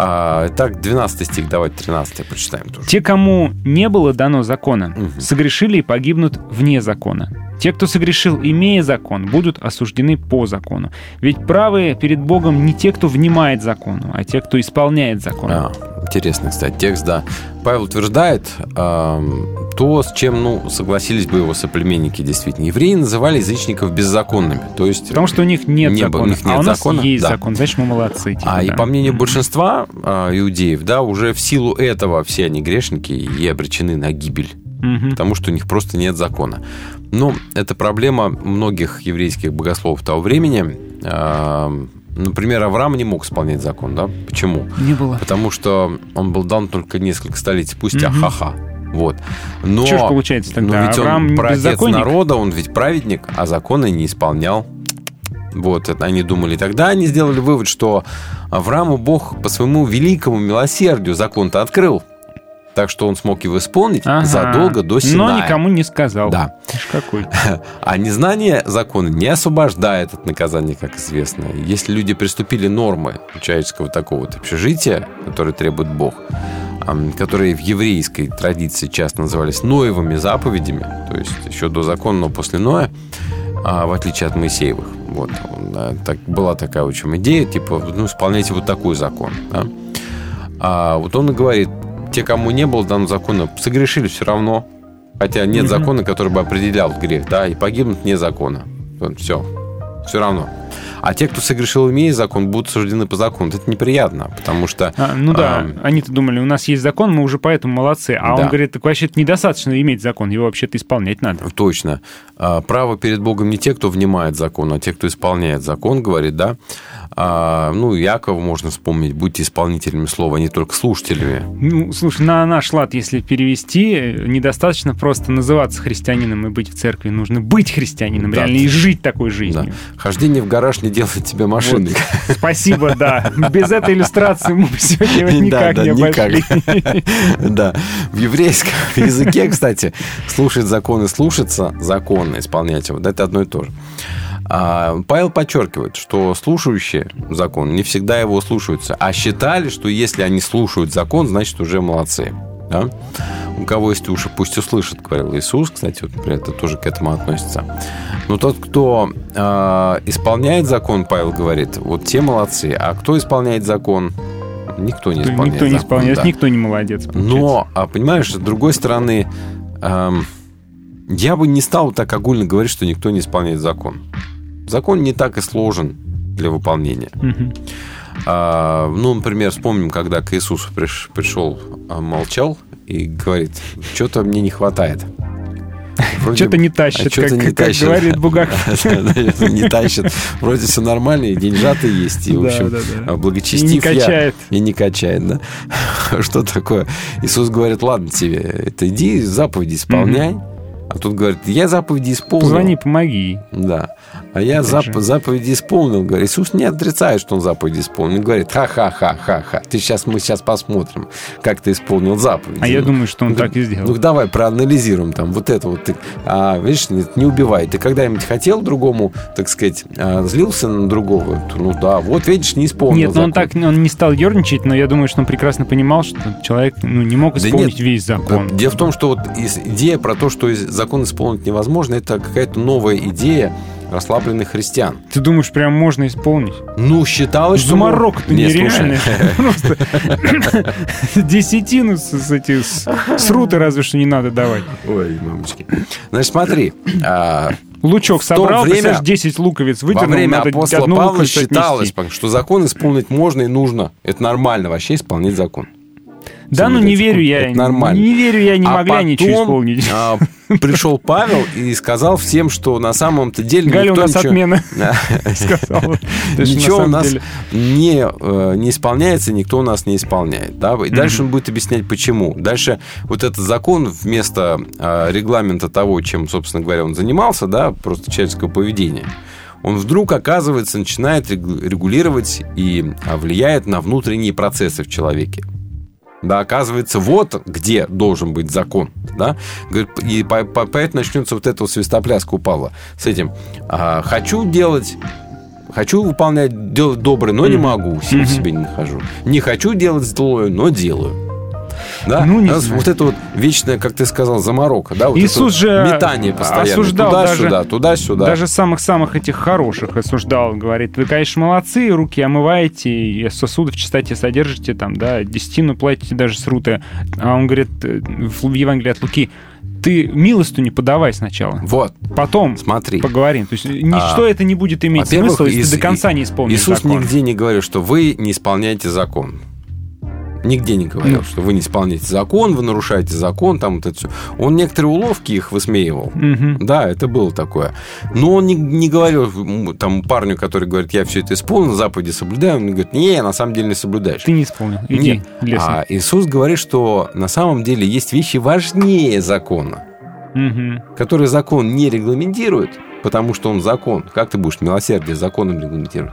А, итак, 12 стих, давайте 13 прочитаем тоже. Те, кому не было дано закона, Мгм. согрешили и погибнут вне закона. Те, кто согрешил, имея закон, будут осуждены по закону. Ведь правые перед Богом не те, кто внимает закону, а те, кто исполняет закон. А, интересный, кстати, текст, да. Павел утверждает ам, то, с чем, ну, согласились бы его соплеменники, действительно. Евреи называли язычников беззаконными. То есть, Потому что у них нет Не закона. у них нет а у нас закона, есть да. закон, значит, мы молодцы. типа, а и да. по мнению большинства а, иудеев, да, уже в силу этого все они грешники и обречены на гибель. Мгм. потому что у них просто нет закона. Но это проблема многих еврейских богословов того времени. А, Например, Авраам не мог исполнять закон, да? Почему? Не было. Потому что он был дан только несколько столетий спустя, Мгм. ха-ха. Вот. Но, Чё ж получается тогда? но ведь Авраам он беззаконник? народа, он ведь праведник, а законы не исполнял. Вот, это они думали. Тогда они сделали вывод, что Аврааму Бог по своему великому милосердию закон-то открыл. Так что он смог его исполнить Ага. задолго до Синая. Но никому не сказал. Да. Какой. А незнание закона не освобождает от наказания, как известно. Если люди приступили нормы человеческого такого вот общежития, которые требует Бог, которые в еврейской традиции часто назывались Ноевыми заповедями, то есть еще до закона, но после Ноя, а, в отличие от Моисеевых. Вот, он, так, была такая, в общем, идея, типа, ну, исполняйте вот такой закон. да. А вот он и говорит, те, кому не было данного закона, согрешили все равно, хотя нет закона, который бы определял грех, да, и погибнут вне закона. Все, все равно. А те, кто согрешил, имея закон, будут суждены по закону. Это неприятно, потому что... А, ну да, а, они-то думали, у нас есть закон, мы уже поэтому молодцы. А Да. он говорит, так вообще недостаточно иметь закон, его вообще-то исполнять надо. Точно. А, Право перед Богом не те, кто внимает закон, а те, кто исполняет закон, говорит, да. А, ну, Якова можно вспомнить, будьте исполнителями слова, а не только слушателями. Ну, слушай, на наш лад, если перевести, недостаточно просто называться христианином и быть в церкви. Нужно быть христианином, Да. реально, и жить такой Да. жизнью. Хождение в гараж не делает тебя машиной. Спасибо, да. Без этой иллюстрации мы бы сегодня никак Да, не да, никак. обошли. Да. В еврейском языке, кстати, слушать законы, слушаться законно, исполнять его, да, это одно и то же. А Павел подчеркивает, что слушающие закон не всегда его слушаются, а считали, что если они слушают закон, значит уже молодцы. Да? У кого есть уши, пусть услышит, говорил Иисус. Кстати, вот, например, это тоже к этому относится. Но тот, кто а, исполняет закон, Павел говорит, вот те молодцы. А кто исполняет закон? Никто не исполняет Никто не закон, исполняет, да. никто не молодец. получается. Но, а, понимаешь, с другой стороны, эм, я бы не стал так огульно говорить, что никто не исполняет закон. Закон не так и сложен для выполнения. Мгм. А, ну, например, вспомним, когда к Иисусу приш- пришел, а, молчал и говорит, что-то мне не хватает. Что-то не тащит, а как, не как тащит. говорит Бугак. Не тащит. Вроде все нормально, и деньжаты есть, и, в общем, да, да. а, благочестив И не я. качает. И не качает, да? Что такое? Иисус говорит, ладно тебе, это иди заповеди исполняй. А тут говорит, я заповеди исполнил. Позвони, помоги. Да. А я зап- же. заповеди исполнил. Говорит, Иисус не отрицает, что он заповеди исполнил. Он говорит, ха-ха-ха-ха-ха. Ты сейчас, мы сейчас посмотрим, как ты исполнил заповеди. А я Ну, думаю, что он ну, так и сделал. Ну, давай проанализируем там вот это вот. Ты, а, видишь, не, убивай. Ты когда-нибудь хотел другому, так сказать, а, злился на другого? Ну да, вот видишь, не исполнил Нет, ну он закон. так он не стал ерничать, но я думаю, что он прекрасно понимал, что человек ну, не мог Да исполнить нет, весь закон. Дело в том, что вот идея про то, что закон исполнить невозможно, это какая-то новая идея расслабленных христиан. Ты думаешь, прям можно исполнить? Ну, считалось, что... За Марокко-то Не, слушай, нереально. Просто десятину с, эти с, сруты разве что не надо давать. Ой, мамочки. Значит, смотри. а, Лучок собрал, время- представляешь, 10 луковиц во выдернул, время надо апостола Павла считалось, что закон исполнить можно и нужно. Это нормально вообще исполнять закон. Да, ну не верю я. Это нормально. Не верю я, не А могла ничего потом, исполнить. а, пришел Павел и сказал всем, что на самом-то деле Галя, у никто нас ничего- отмена. Ничего у нас не, э, не исполняется, никто у нас не исполняет. Да? И дальше он будет объяснять, почему. Дальше вот этот закон вместо э, регламента того, чем, собственно говоря, он занимался, да, просто человеческого поведения, он вдруг, оказывается, начинает регу- регулировать и а, влияет на внутренние процессы в человеке. Да, оказывается, вот где должен быть закон. Да? И по- по- поэтому начнется вот эта вот свистопляска у Павла с этим. а, хочу делать Хочу выполнять, делать доброе, но не могу, сил себе не нахожу. Не хочу делать злое, но делаю. Да? Ну, не знаю. вот это вот вечное, как ты сказал, заморока. Да? Вот Иисус же метание постоянно. осуждал Туда-сюда, туда-сюда. Даже самых-самых этих хороших осуждал. Говорит, вы, конечно, молодцы, руки омываете, и сосуды в чистоте содержите, там, да, десятину платите даже с руты. А он говорит э, в Евангелии от Луки, ты милосту не подавай сначала. Вот, Потом смотри. поговорим. То есть ничто это не будет иметь смысла, если ты до конца не исполнишь Иисус закон. нигде не говорил, что вы не исполняете закон. Нигде не говорил, Ну. что вы не исполняете закон, вы нарушаете закон, там вот это все. Он некоторые уловки их высмеивал. Мгм. Да, это было такое. Но он не, не говорил там парню, который говорит, я все это исполнил, заповеди соблюдаю. Он говорит, не, на самом деле не соблюдаешь. Ты не исполнил. Иди Нет. лесом. А Иисус говорит, что на самом деле есть вещи важнее закона, Мгм. которые закон не регламентирует, потому что он закон. Как ты будешь милосердие законом регламентировать?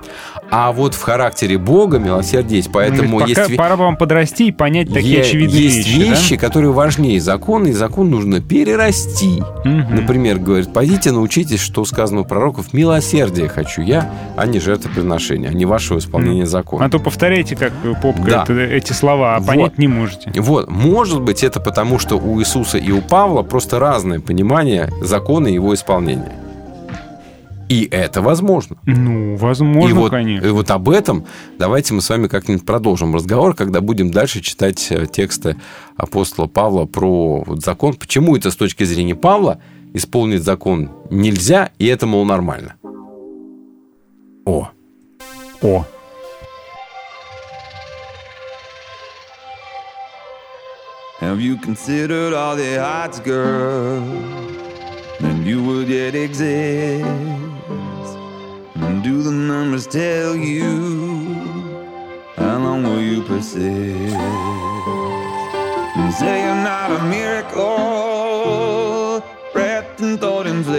А вот в характере Бога милосердие есть, поэтому есть... пока- ве- пора вам подрасти и понять такие Е- очевидные есть вещи. да? вещи, которые важнее закона, и закон нужно перерасти. Мгм. Например, говорит, пойдите научитесь, что сказано у пророков, милосердие хочу я, а не жертвоприношение, а не вашего исполнения закона. А то повторяйте, как поп Да. эти слова, а Вот. понять не можете. Вот, может быть, это потому, что у Иисуса и у Павла просто разное понимание закона и его исполнения. И это возможно. Ну, возможно, и, вот, конечно. и вот об этом давайте мы с вами как-нибудь продолжим разговор, когда будем дальше читать э, тексты апостола Павла про вот закон. Почему это с точки зрения Павла исполнить закон нельзя, и это, мол, нормально. О, О. Have you considered all the odds, girl? Then you would yet exist. And do the numbers tell you how long will you persist? And say you're not a miracle, wrapped in thought and flesh.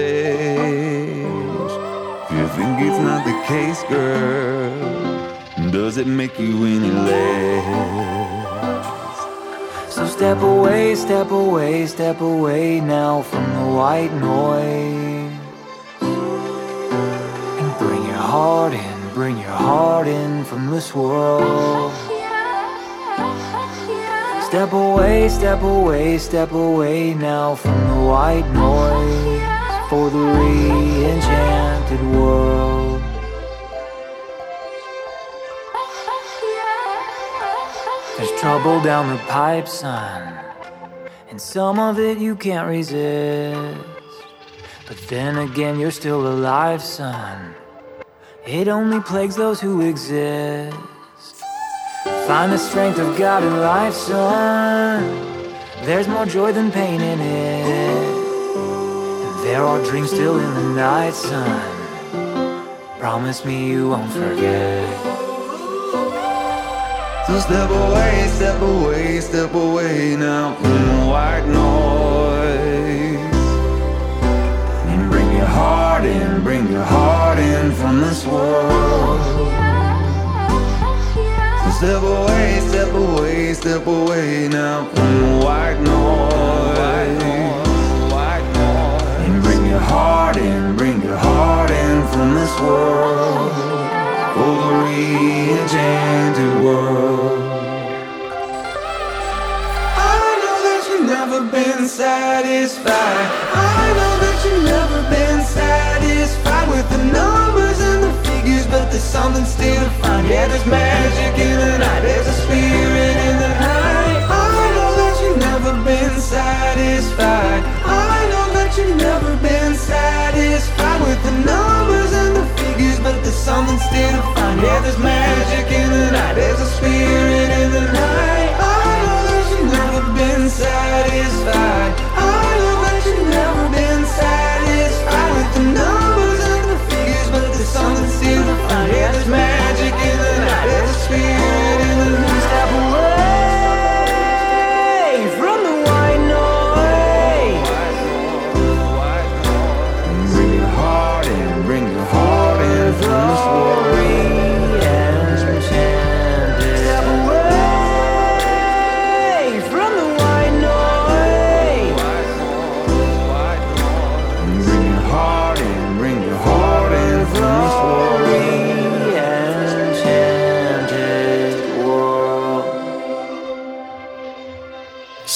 If you think it's not the case, girl, does it make you any less? So step away, step away, step away now from the white noise. Heart in, bring your heart in from this world. Step away, step away, step away now from the white noise for the re enchanted world. There's trouble down the pipe, son. And some of it you can't resist. But then again, you're still alive, son. It only plagues those who exist. Find the strength of God in life, son. There's more joy than pain in it. There are dreams still in the night, son. Promise me you won't forget. So step away, step away, step away now mm, from the white noise. World. So step away, step away, step away now from white noise. And bring your heart in, bring your heart in from this world. For the re-enchanted world. I know that you've never been satisfied. I know that you've never been satisfied with the numbers there's something still to find. Yeah, there's magic in the night, there's a spirit in the night. I know that you've never been satisfied. I know that you've never been satisfied with the numbers and the figures, but there's something still to find. Yeah, there's magic in the night, there's a spirit in the night. I know that you've never been satisfied. man.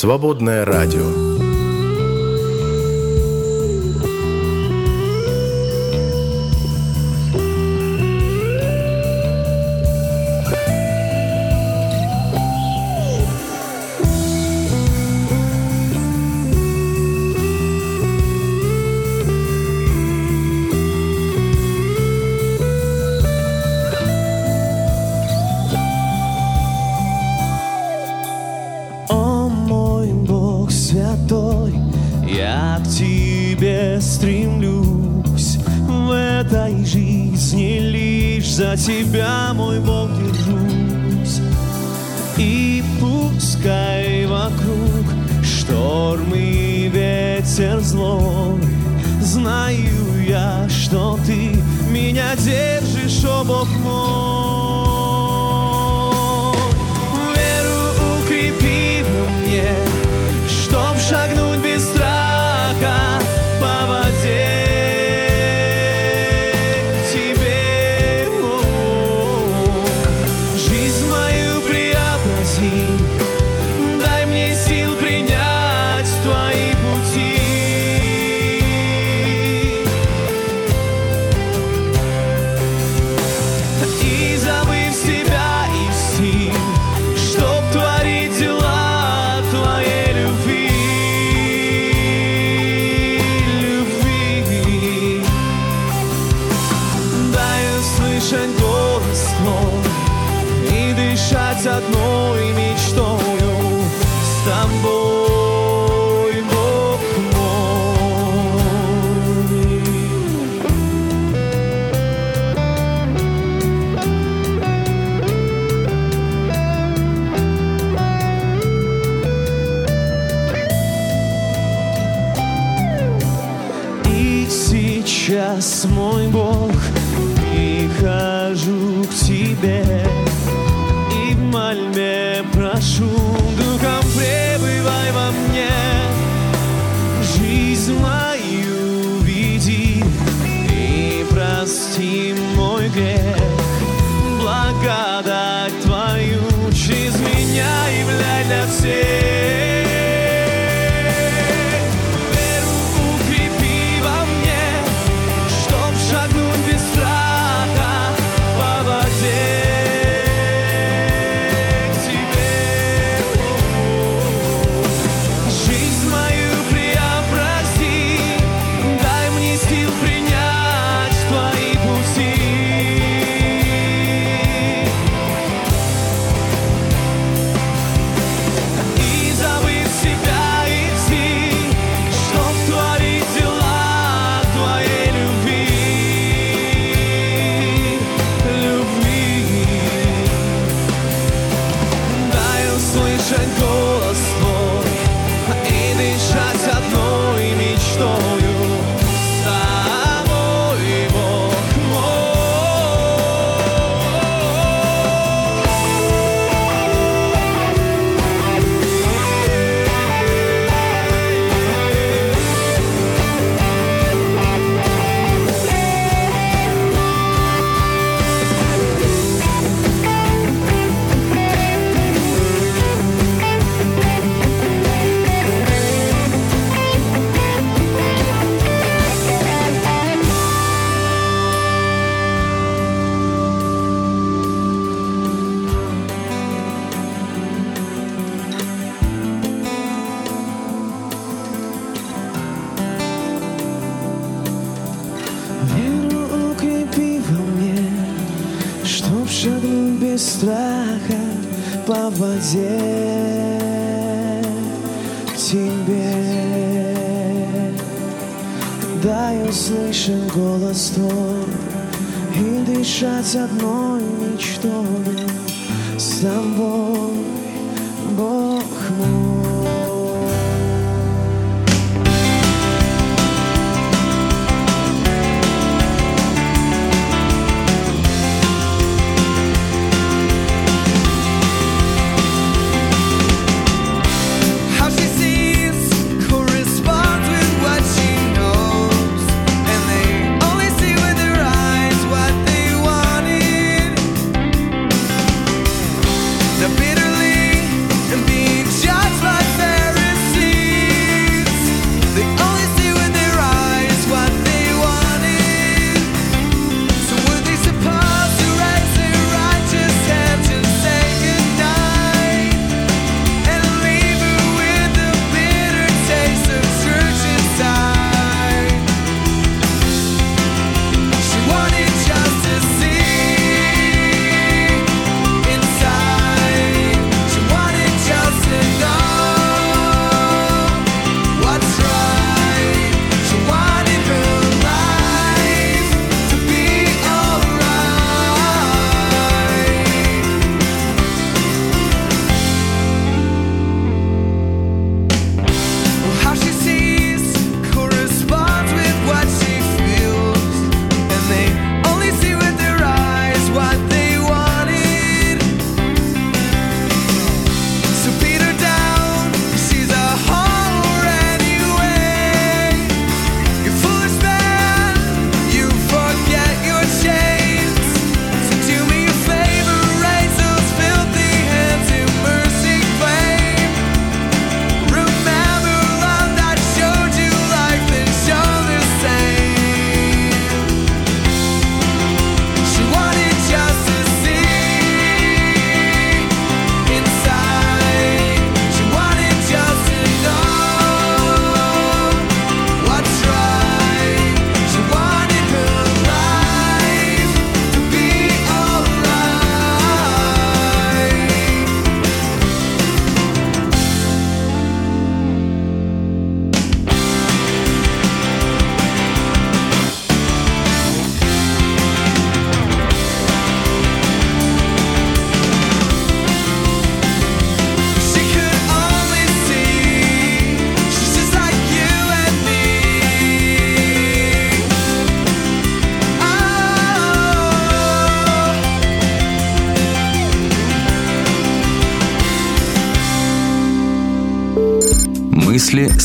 Свободное радио. Держишь, о Бог мой дверь Дай услышать голос твой И дышать одной мечтой. С тобой, Бог мой.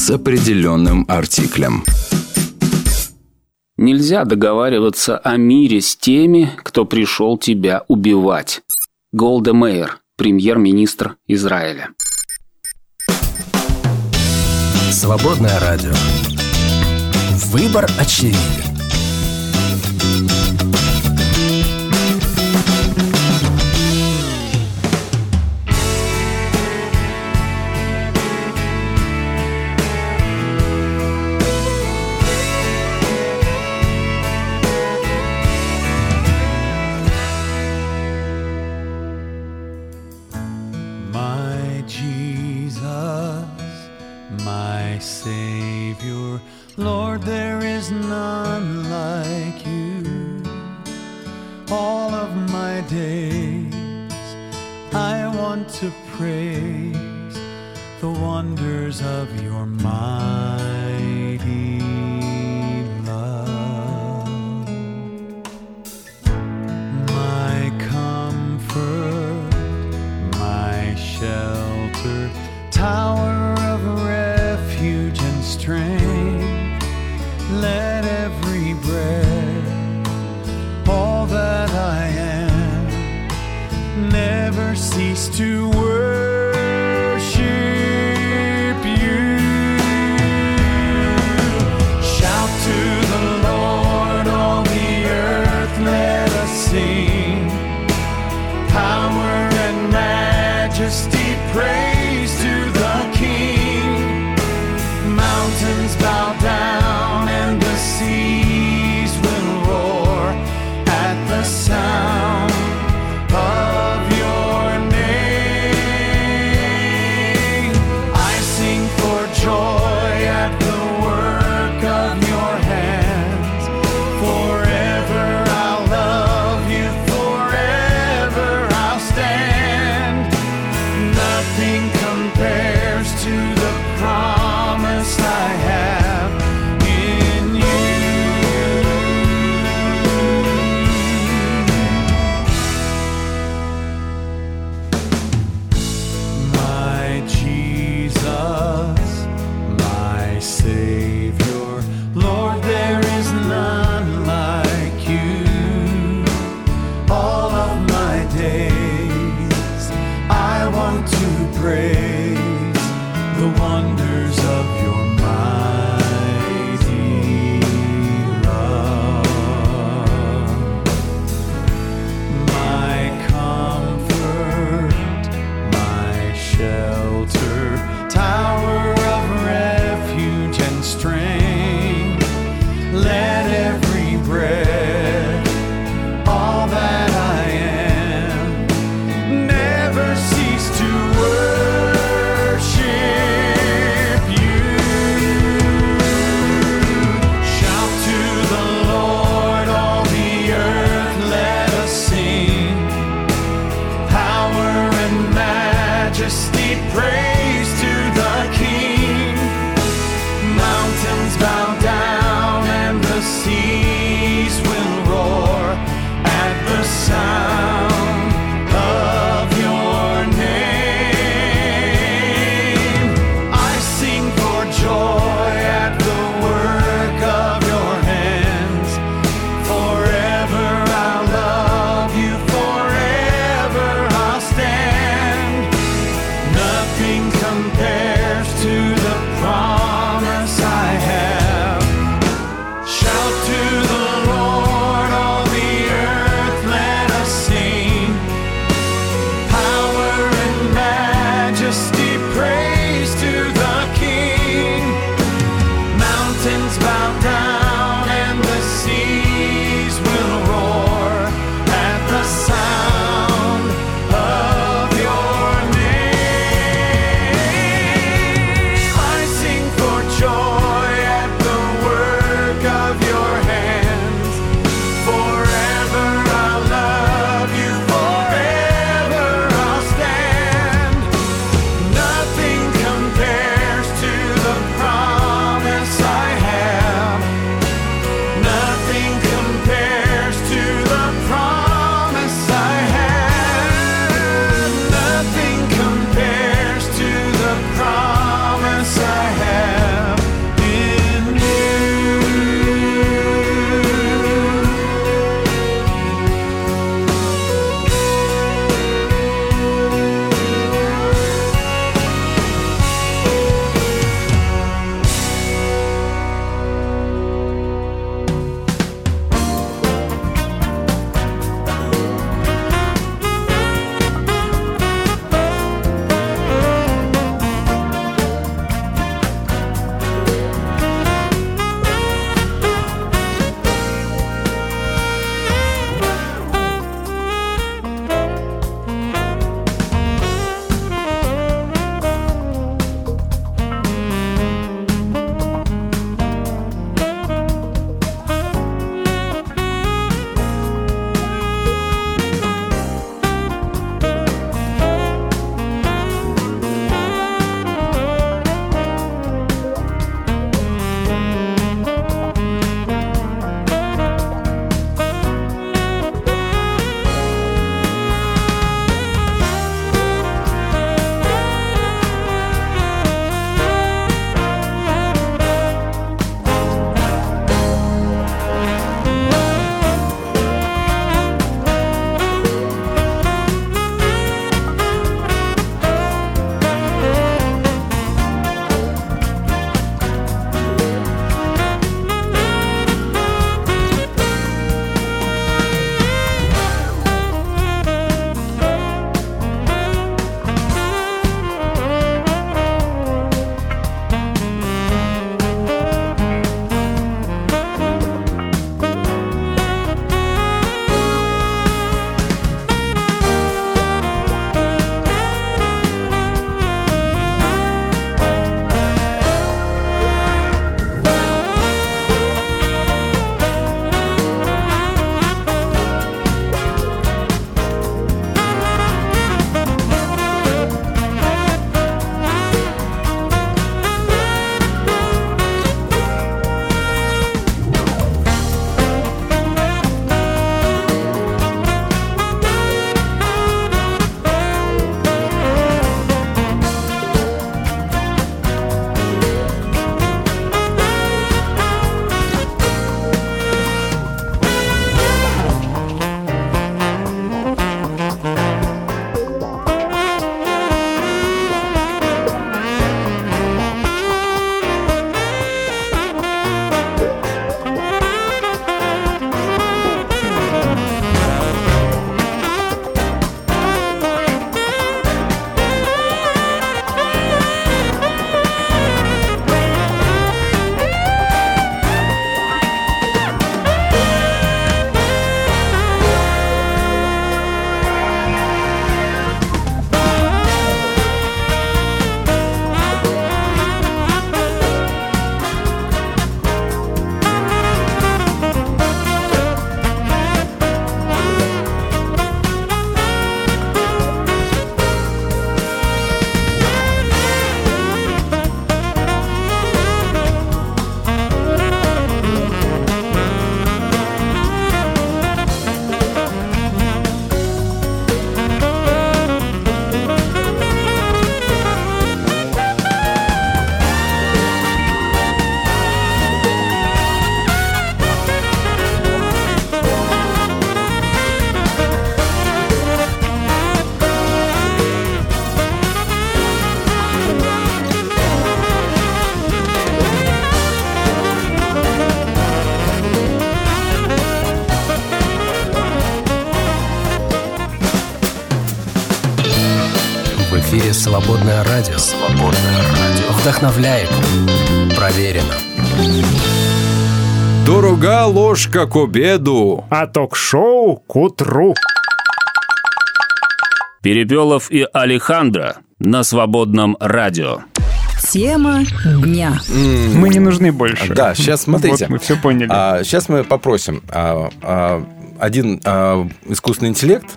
с определенным артиклем. Нельзя договариваться о мире с теми, кто пришел тебя убивать. Голда Мейер, премьер-министр Израиля. Свободное радио. Выбор очевиден. Вдохновляет. Проверено. Дорога ложка к обеду. А ток-шоу к утру. Перепелов и Алехандро на свободном радио. Тема дня. Мы не нужны больше. Да, сейчас смотрите. Вот мы все поняли. А, сейчас мы попросим а, а, один а, искусственный интеллект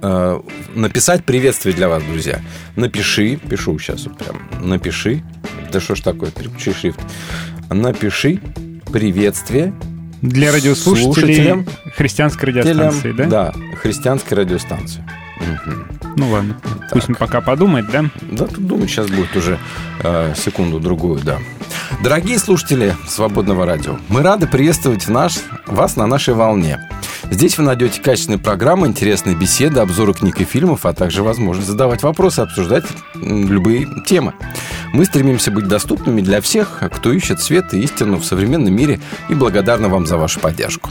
а, написать приветствие для вас, друзья. Напиши, пишу сейчас вот прям, напиши. Да что ж такое, переключи шрифт. Напиши приветствие Для радиослушателей слушателям, христианской радиостанции, да? Да, христианской радиостанции. Мгм. Ну ладно. Пусть он пока подумает, да? Да, тут думаю, сейчас будет уже э, секунду-другую, да. Дорогие слушатели Свободного радио, мы рады приветствовать наш, вас на нашей волне. Здесь вы найдете качественные программы, интересные беседы, обзоры книг и фильмов, а также возможность задавать вопросы, обсуждать любые темы. Мы стремимся быть доступными для всех, кто ищет свет и истину в современном мире и благодарны вам за вашу поддержку.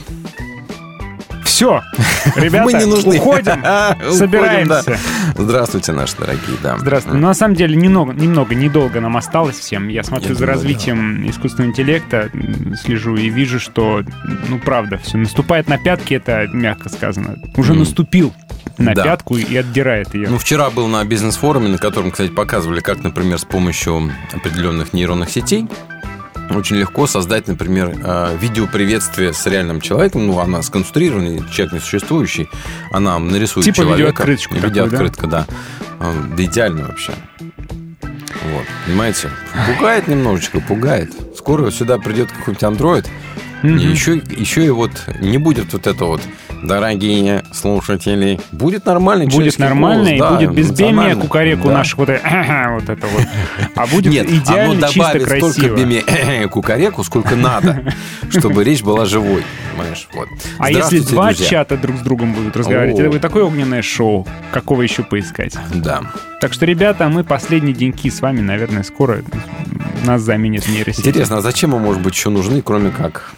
Все, ребята, Мы не нужны. уходим, Уходим, собираемся. да. Здравствуйте, наши дорогие, да. Здравствуйте. Ну, на самом деле, немного, немного, недолго нам осталось всем. Я смотрю Я за думаю, развитием искусственного интеллекта, слежу и вижу, что, ну, правда, все наступает на пятки, это мягко сказано. Уже М. наступил на Да. пятку и отдирает ее. Ну, вчера был на бизнес-форуме, на котором, кстати, показывали, как, например, с помощью определенных нейронных сетей очень легко создать, например, э, видеоприветствие с реальным человеком. Ну, она сконструированный, человек не существующий. Она нарисует Типа человека. видеооткрыточку Видеооткрытка, да. Э, Да идеально вообще. Вот, понимаете? Пугает немножечко, пугает. Скоро сюда придет какой-нибудь андроид, и Мгм. еще, еще и вот не будет вот это вот, дорогие слушатели, будет нормальный Будет нормально, голос, и да, будет безбемия, эмоциональный. кукареку Да. наших вот, это- вот это вот. А будет Нет, идеально, оно чисто, добавит столько красиво. беме кукареку, сколько надо, чтобы речь была живой, понимаешь? Вот. А если два друзья. чата друг с другом будут разговаривать, О. это будет такое огненное шоу. Какого еще поискать? Да. Так что, ребята, мы последние деньки с вами, наверное, скоро нас заменит нейросеть. Интересно, а зачем мы, может быть, еще нужны, кроме как?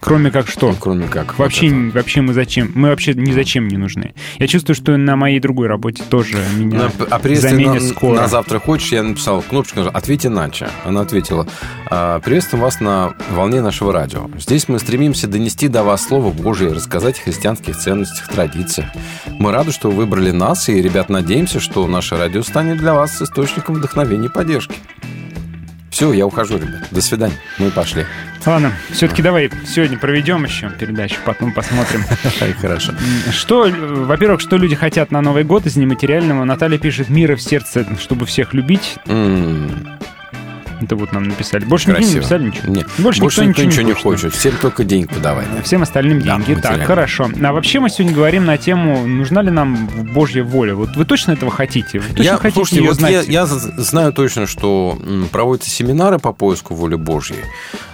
Кроме как что? Кроме как? Вообще, вообще мы зачем? Мы вообще ни зачем не нужны. Я чувствую, что на моей другой работе тоже меня На, а заменят на, скоро. на завтра хочешь? Я написал кнопочку, ответь иначе. Она ответила, «А, приветствуем вас на волне нашего радио. Здесь мы стремимся донести до вас Слово Божие, рассказать о христианских ценностях, традициях. Мы рады, что вы выбрали нас, и, ребят, надеемся, что наше радио станет для вас источником вдохновения и поддержки. Все, я ухожу, ребят. До свидания. Мы пошли. Ладно, все-таки давай сегодня проведем еще передачу, потом посмотрим. Хорошо. Что, э, во-первых, что люди хотят на Новый год из нематериального? Наталья пишет «Мира в сердце, чтобы всех любить». Это вот нам написали. Больше нигде не Красиво. написали ничего? Нет. Больше, Больше никто, никто ничего не хочет. хочет. Всем только денег подавай. Всем остальным Да, деньги. так, хорошо. А вообще мы сегодня говорим на тему, нужна ли нам Божья воля. Вот вы точно этого хотите? Вы точно Я, хотите слушайте, ее вот знать? я, я знаю точно, что проводятся семинары по поиску воли Божьей.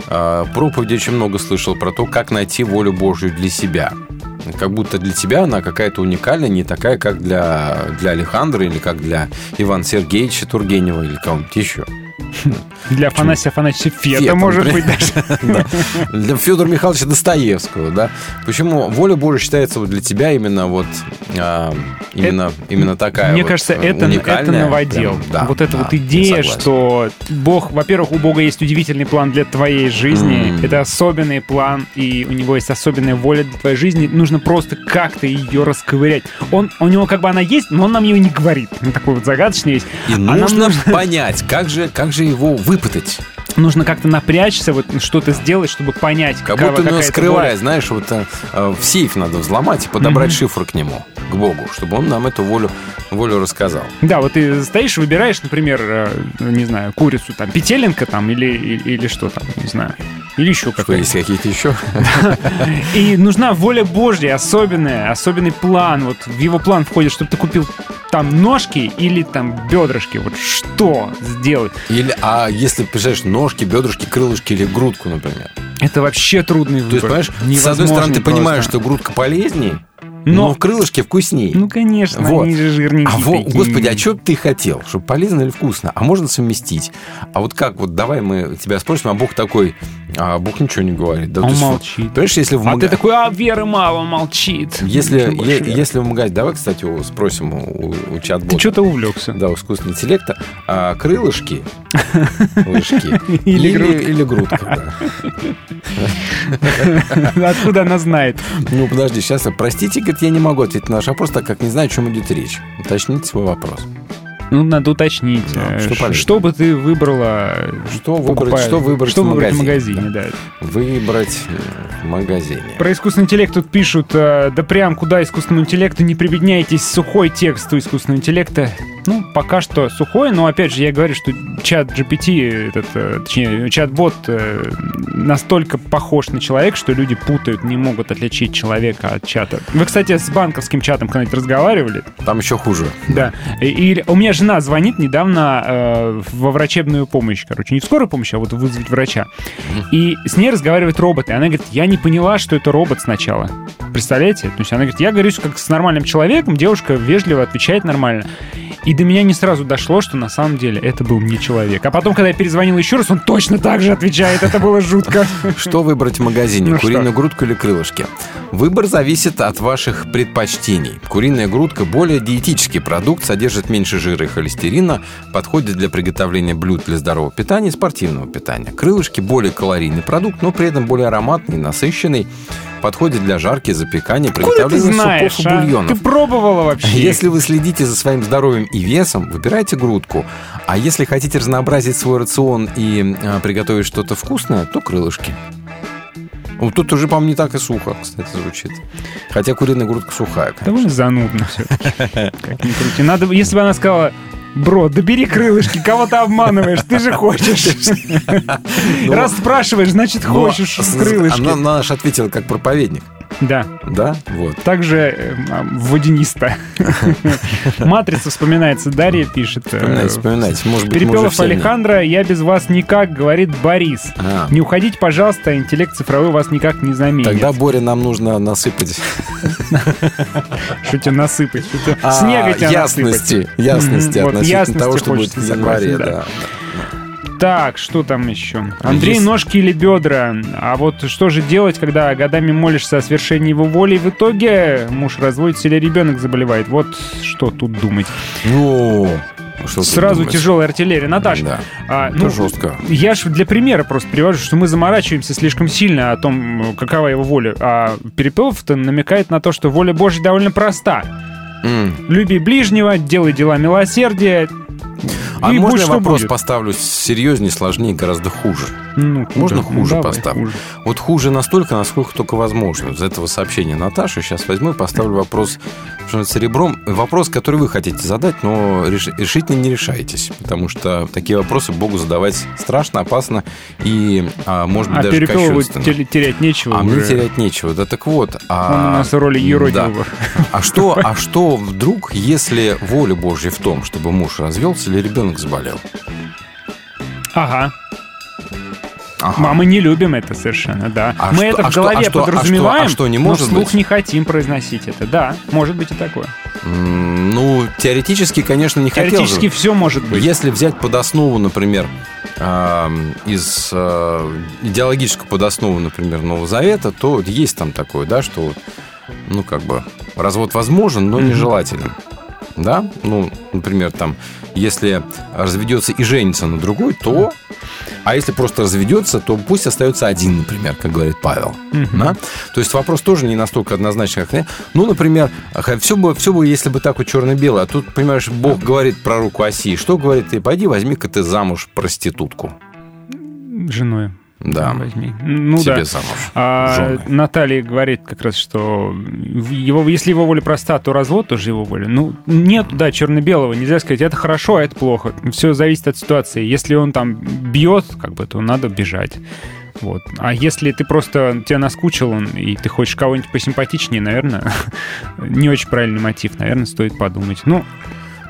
А, Проповеди очень много слышал про то, как найти волю Божью для себя. Как будто для тебя она какая-то уникальная, не такая, как для, для Александра или как для Ивана Сергеевича Тургенева или кого-нибудь еще. Для Афанасия Афанасьевича Фета, Фета, может быть, даже. Да. Для Федора Михайловича Достоевского, да. Почему воля Божья считается вот для тебя именно вот а, именно, именно такая Мне кажется, э, это, это новодел. Вот эта вот идея, что Бог, во-первых, у Бога есть удивительный план для твоей жизни. Это особенный план, и у него есть особенная воля для твоей жизни. Нужно просто как-то ее расковырять. Он, у него как бы она есть, но он нам ее не говорит. Ну, такой вот загадочный есть. И А нужно понять, как же, как же его выпытать. Нужно как-то напрячься, вот что-то сделать, чтобы понять, Как какова будто какая-то скрывает, воля. знаешь, вот э, в сейф надо взломать и подобрать Мгм. шифр к нему, к Богу, чтобы он нам эту волю, волю рассказал. Да, вот ты стоишь, выбираешь, например, э, не знаю, курицу, там, петелинка там, или, или, или что там, не знаю. Или еще Что, какая-то. есть какие-то еще? И нужна воля Божья, особенная, особенный план. Вот в его план входит, чтобы ты купил там ножки или там бедрышки. Вот что сделать? Или, а если, представляешь, ножки, бедрышки, крылышки или грудку, например? Это вообще трудный выбор. То есть, понимаешь, с одной стороны, ты понимаешь, что грудка полезнее, Но- но, крылышки вкуснее. Ну, конечно, Вот. они же жирненькие А вот, такие. господи, а что ты хотел? Чтобы полезно или вкусно? А можно совместить? А вот как, вот давай мы тебя спросим, а Бог такой, А Бог ничего не говорит. Да, Он есть, молчит. Понимаешь, если в А мага- ты такой, а веры мало, молчит. Если, е- если в магазине, давай, кстати, спросим у, у чат-бота. Ты что-то увлекся. Да, у искусственного интеллекта. А, крылышки, лыжки Или или, грудка. Откуда она знает? Ну, подожди, сейчас, простите, говорит, я не могу ответить на ваш вопрос, так как не знаю, о чем идет речь. Уточните свой вопрос. Ну, надо уточнить. Да, э, что полезно. что бы ты выбрала? Что выбрать, покупая- что выбрать что в выбрать в магазине, магазине, да. Выбрать э, в магазине. Про искусственный интеллект тут пишут, э, да прям куда искусственному интеллекту не прибедняйтесь, сухой текст у искусственного интеллекта. Ну, пока что сухой, но опять же я говорю, что чат GPT, этот, э, точнее, чат-бот э, настолько похож на человека, что люди путают, не могут отличить человека от чата. Вы, кстати, с банковским чатом когда-нибудь разговаривали? Там еще хуже. Да. И, и у меня жена звонит недавно э, во врачебную помощь, короче, не в скорую помощь, а вот вызвать врача. И с ней разговаривает робот. И она говорит, я не поняла, что это робот сначала. Представляете? То есть она говорит, я говорю как с нормальным человеком, девушка вежливо отвечает нормально. И до меня не сразу дошло, что на самом деле это был не человек. А потом, когда я перезвонил еще раз, он точно так же отвечает. Это было жутко. Что выбрать в магазине? Ну Куриную что? грудку или крылышки? Выбор зависит от ваших предпочтений. Куриная грудка более диетический продукт, содержит меньше жира и холестерина, подходит для приготовления блюд для здорового питания и спортивного питания. Крылышки более калорийный продукт, но при этом более ароматный, насыщенный, подходит для жарки, запекания, Откуда приготовления супов и а? бульонов. Ты пробовала вообще? Если вы следите за своим здоровьем и весом, выбирайте грудку. А если хотите разнообразить свой рацион и а, приготовить что-то вкусное, то крылышки. Вот тут уже, по-моему, не так и сухо, кстати, звучит. Хотя куриная грудка сухая, конечно. Довольно занудно все. Как ни крути. Надо, если бы она сказала, бро, да бери крылышки, кого ты обманываешь, ты же хочешь. Раз спрашиваешь, значит хочешь крылышки. Она наш ответила как проповедник. Да. Да? Вот. Также э, водянисто. Матрица вспоминается. Дарья пишет. э, Вспоминайте, вспоминайте. Может быть, Перепелов. Алехандро, я без вас никак, говорит Борис. А. Не уходите, пожалуйста, интеллект цифровой вас никак не заменит. Тогда, Боря, нам нужно насыпать Что тебе насыпать? А, Снега тебе ясности, насыпать. ясности относительно того, что будет в январе. Так, что там еще? Андрей, Есть- ножки или бедра? А вот что же делать, когда годами молишься о свершении его воли, и в итоге муж разводится или ребенок заболевает? Вот что тут думать. Ну, что Сразу думать? тяжелая артиллерия. Наташа, Да. а, Это ну, жестко. я же для примера просто привожу, что мы заморачиваемся слишком сильно о том, какова его воля. А Перепелов-то намекает на то, что воля Божья довольно проста. М. Люби ближнего, делай дела милосердия. А и можно я вопрос будет. поставлю серьезнее, сложнее, гораздо хуже? Ну, куда? Можно Ну, хуже поставить? хуже. Вот хуже настолько, насколько только возможно. Из этого сообщения Наташи сейчас возьму и поставлю вопрос, что называется, ребром. Вопрос, который вы хотите задать, но реш- решительно не решаетесь. Потому что такие вопросы Богу задавать страшно, опасно и, а, может быть, А даже кощунственно. те- терять нечего А мне уже. терять нечего. Да так вот. а- Он у нас роли юродивого. Да. А что, а что вдруг, если воля Божья в том, чтобы муж развелся или ребенок заболел? Ага. Ага. А мы не любим это совершенно, да. А мы что- это а в что- голове а что- а что- подразумеваем, а что, не но может вслух быть? не хотим произносить это. Да, может быть и такое. М, Ну, теоретически, конечно, не хотел Теоретически все может быть. Если взять под основу, например, эм, из э, идеологическую подоснову, например, Нового Завета, то есть там такое, да, что, ну, как бы, развод возможен, но нежелателен. Да? Ну, например, там, если разведется и женится на другой, то... А если просто разведется, то пусть остается один, например, как говорит Павел. Мгм. Да? То есть вопрос тоже не настолько однозначный, как... Ну, например, все бы, все бы, если бы так вот черно-белое. А тут, понимаешь, Бог говорит про руку оси. Что говорит? Ты пойди возьми-ка ты замуж проститутку. Женой. Да. Возьми. Ну Себе да. замуж. А. Наталья говорит как раз, что его, если его воля проста, то развод тоже его воля. Ну, нет, да, черно-белого. Нельзя сказать, это хорошо, а это плохо. Все зависит от ситуации. Если он там бьет, как бы, то надо бежать. Вот. А если ты просто тебя наскучил он, и ты хочешь кого-нибудь посимпатичнее, наверное, не очень правильный мотив, наверное, стоит подумать. Ну,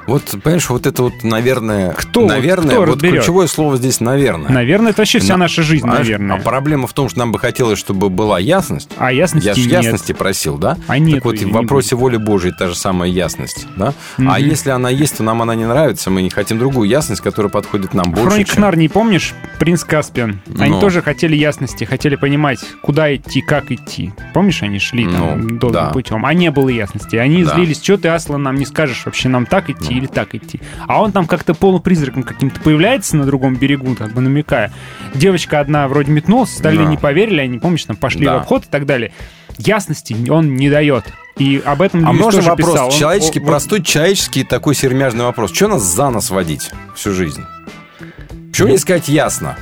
Вот, понимаешь, вот это вот, наверное... Кто? Наверное, Кто вот разберет? ключевое слово здесь «наверное». Наверное, это вообще вся На- наша жизнь, Понимаешь? наверное. А проблема в том, что нам бы хотелось, чтобы была ясность. А ясности Я же нет. ясности просил, да? А так нету вот, в вопросе воли Божией та же самая ясность, да? А Мгм. если она есть, то нам она не нравится, мы не хотим другую ясность, которая подходит нам больше, Хроник чем... Нарнии, помнишь? Принц Каспиан. Они Ну. тоже хотели ясности, хотели понимать, куда идти, как идти. Помнишь, они шли там Ну, долгим да. путем, а не было ясности. Они Да. злились, что ты, Аслан, нам не скажешь, вообще нам так идти. Или так идти. А он там как-то полупризраком каким-то появляется на другом берегу, как бы намекая. Девочка одна вроде метнулась, остальные Да. не поверили, они, помнишь, там пошли Да. в обход и так далее. Ясности он не дает. И об этом А можно тоже вопрос? писал. Он- человеческий, о- вот- простой человеческий такой сермяжный вопрос. Что нас за нас водить всю жизнь? Почему не сказать ясно?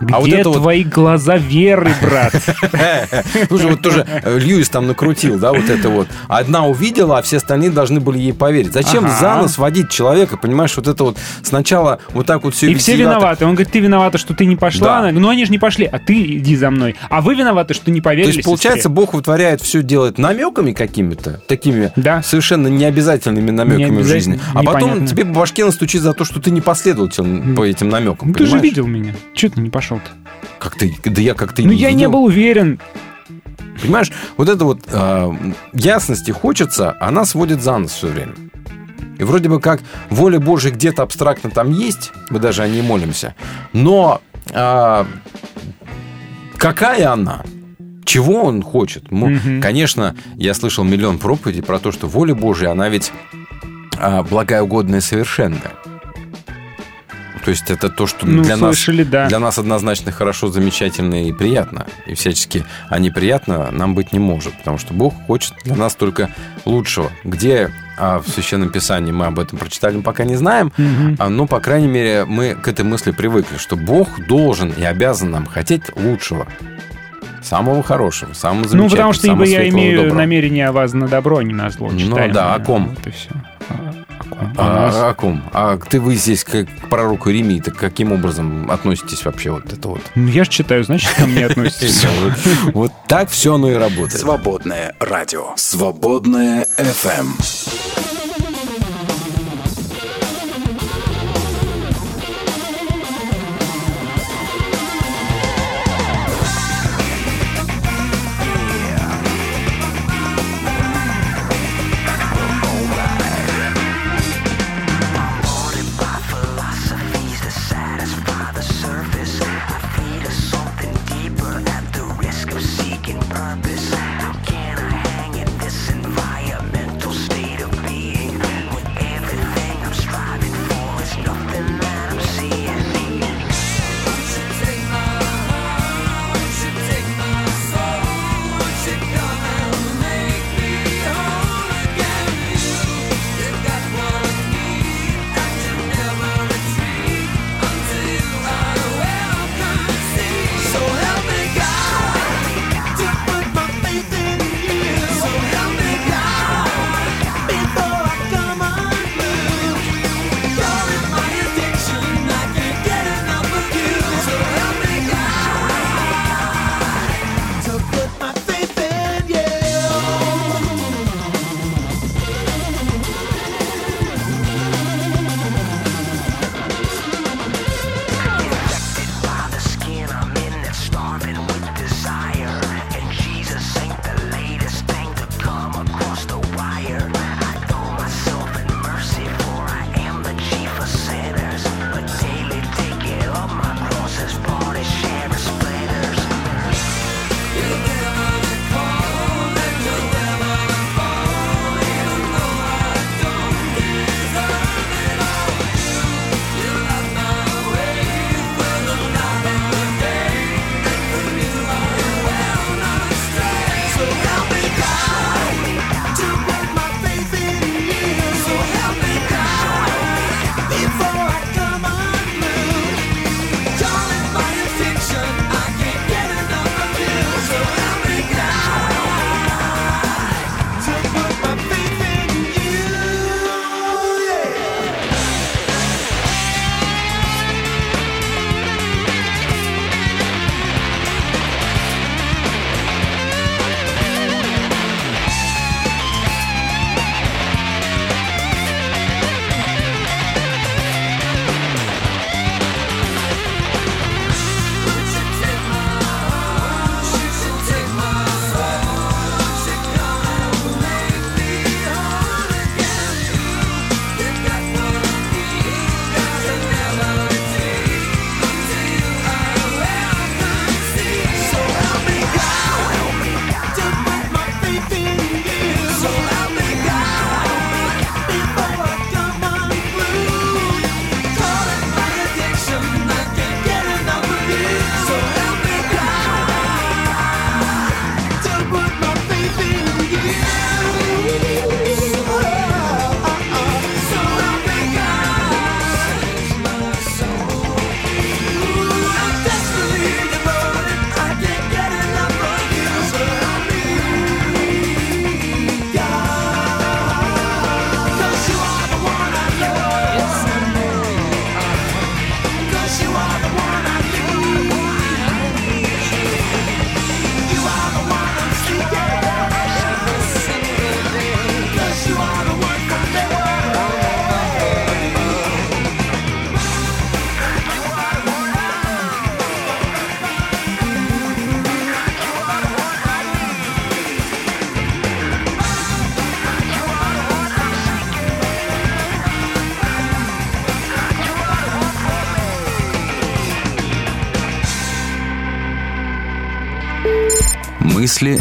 Где а вот это вот- твои глаза веры, брат? Слушай, вот тоже э, Льюис там накрутил, да, вот это вот. Одна увидела, а все остальные должны были ей поверить. Зачем Ага. за нос водить человека, понимаешь, вот это вот сначала вот так вот все И все виноваты. Он говорит, ты виновата, что ты не пошла. Да. Ну они же не пошли, а ты иди за мной. А вы виноваты, что не То поверили есть, получается, сестре. Бог вытворяет все, делает намеками какими-то, такими Да. совершенно необязательными намеками в жизни. А потом тебе по башке настучит за то, что ты не последовал тем- по этим намекам. Ну, ты же видел меня. Чего ты не пошел-то? Как ты? Да я как ты ну не я не был уверен. Понимаешь, вот это вот э, ясности хочется, она сводит за нос все время. И вроде бы как воля Божия где-то абстрактно там есть, мы даже о ней молимся, но а, какая она? Чего он хочет? Мгм. Конечно, я слышал миллион проповедей про то, что воля Божия, она ведь а, благая, угодная, совершенная. То есть это то, что Ну, для нас слышали, да. для нас однозначно хорошо, замечательно и приятно. И всячески, а неприятно нам быть не может. Потому что Бог хочет для нас только лучшего. Где а, в Священном Писании мы об этом прочитали, мы пока не знаем. А, но, по крайней мере, мы к этой мысли привыкли, что Бог должен и обязан нам хотеть лучшего. Самого хорошего, самого замечательного, Ну, потому что ибо я имею доброго. намерение о вас на добро, а не на зло. Ну да, о ком? Вот и все. Ком? А, О ком? А ты вы здесь как к пророку Иеремии, так каким образом относитесь вообще вот это вот? Ну, я же читаю, значит, ко мне относитесь. Вот- Вот так все оно и работает. Свободное радио. Свободное FM.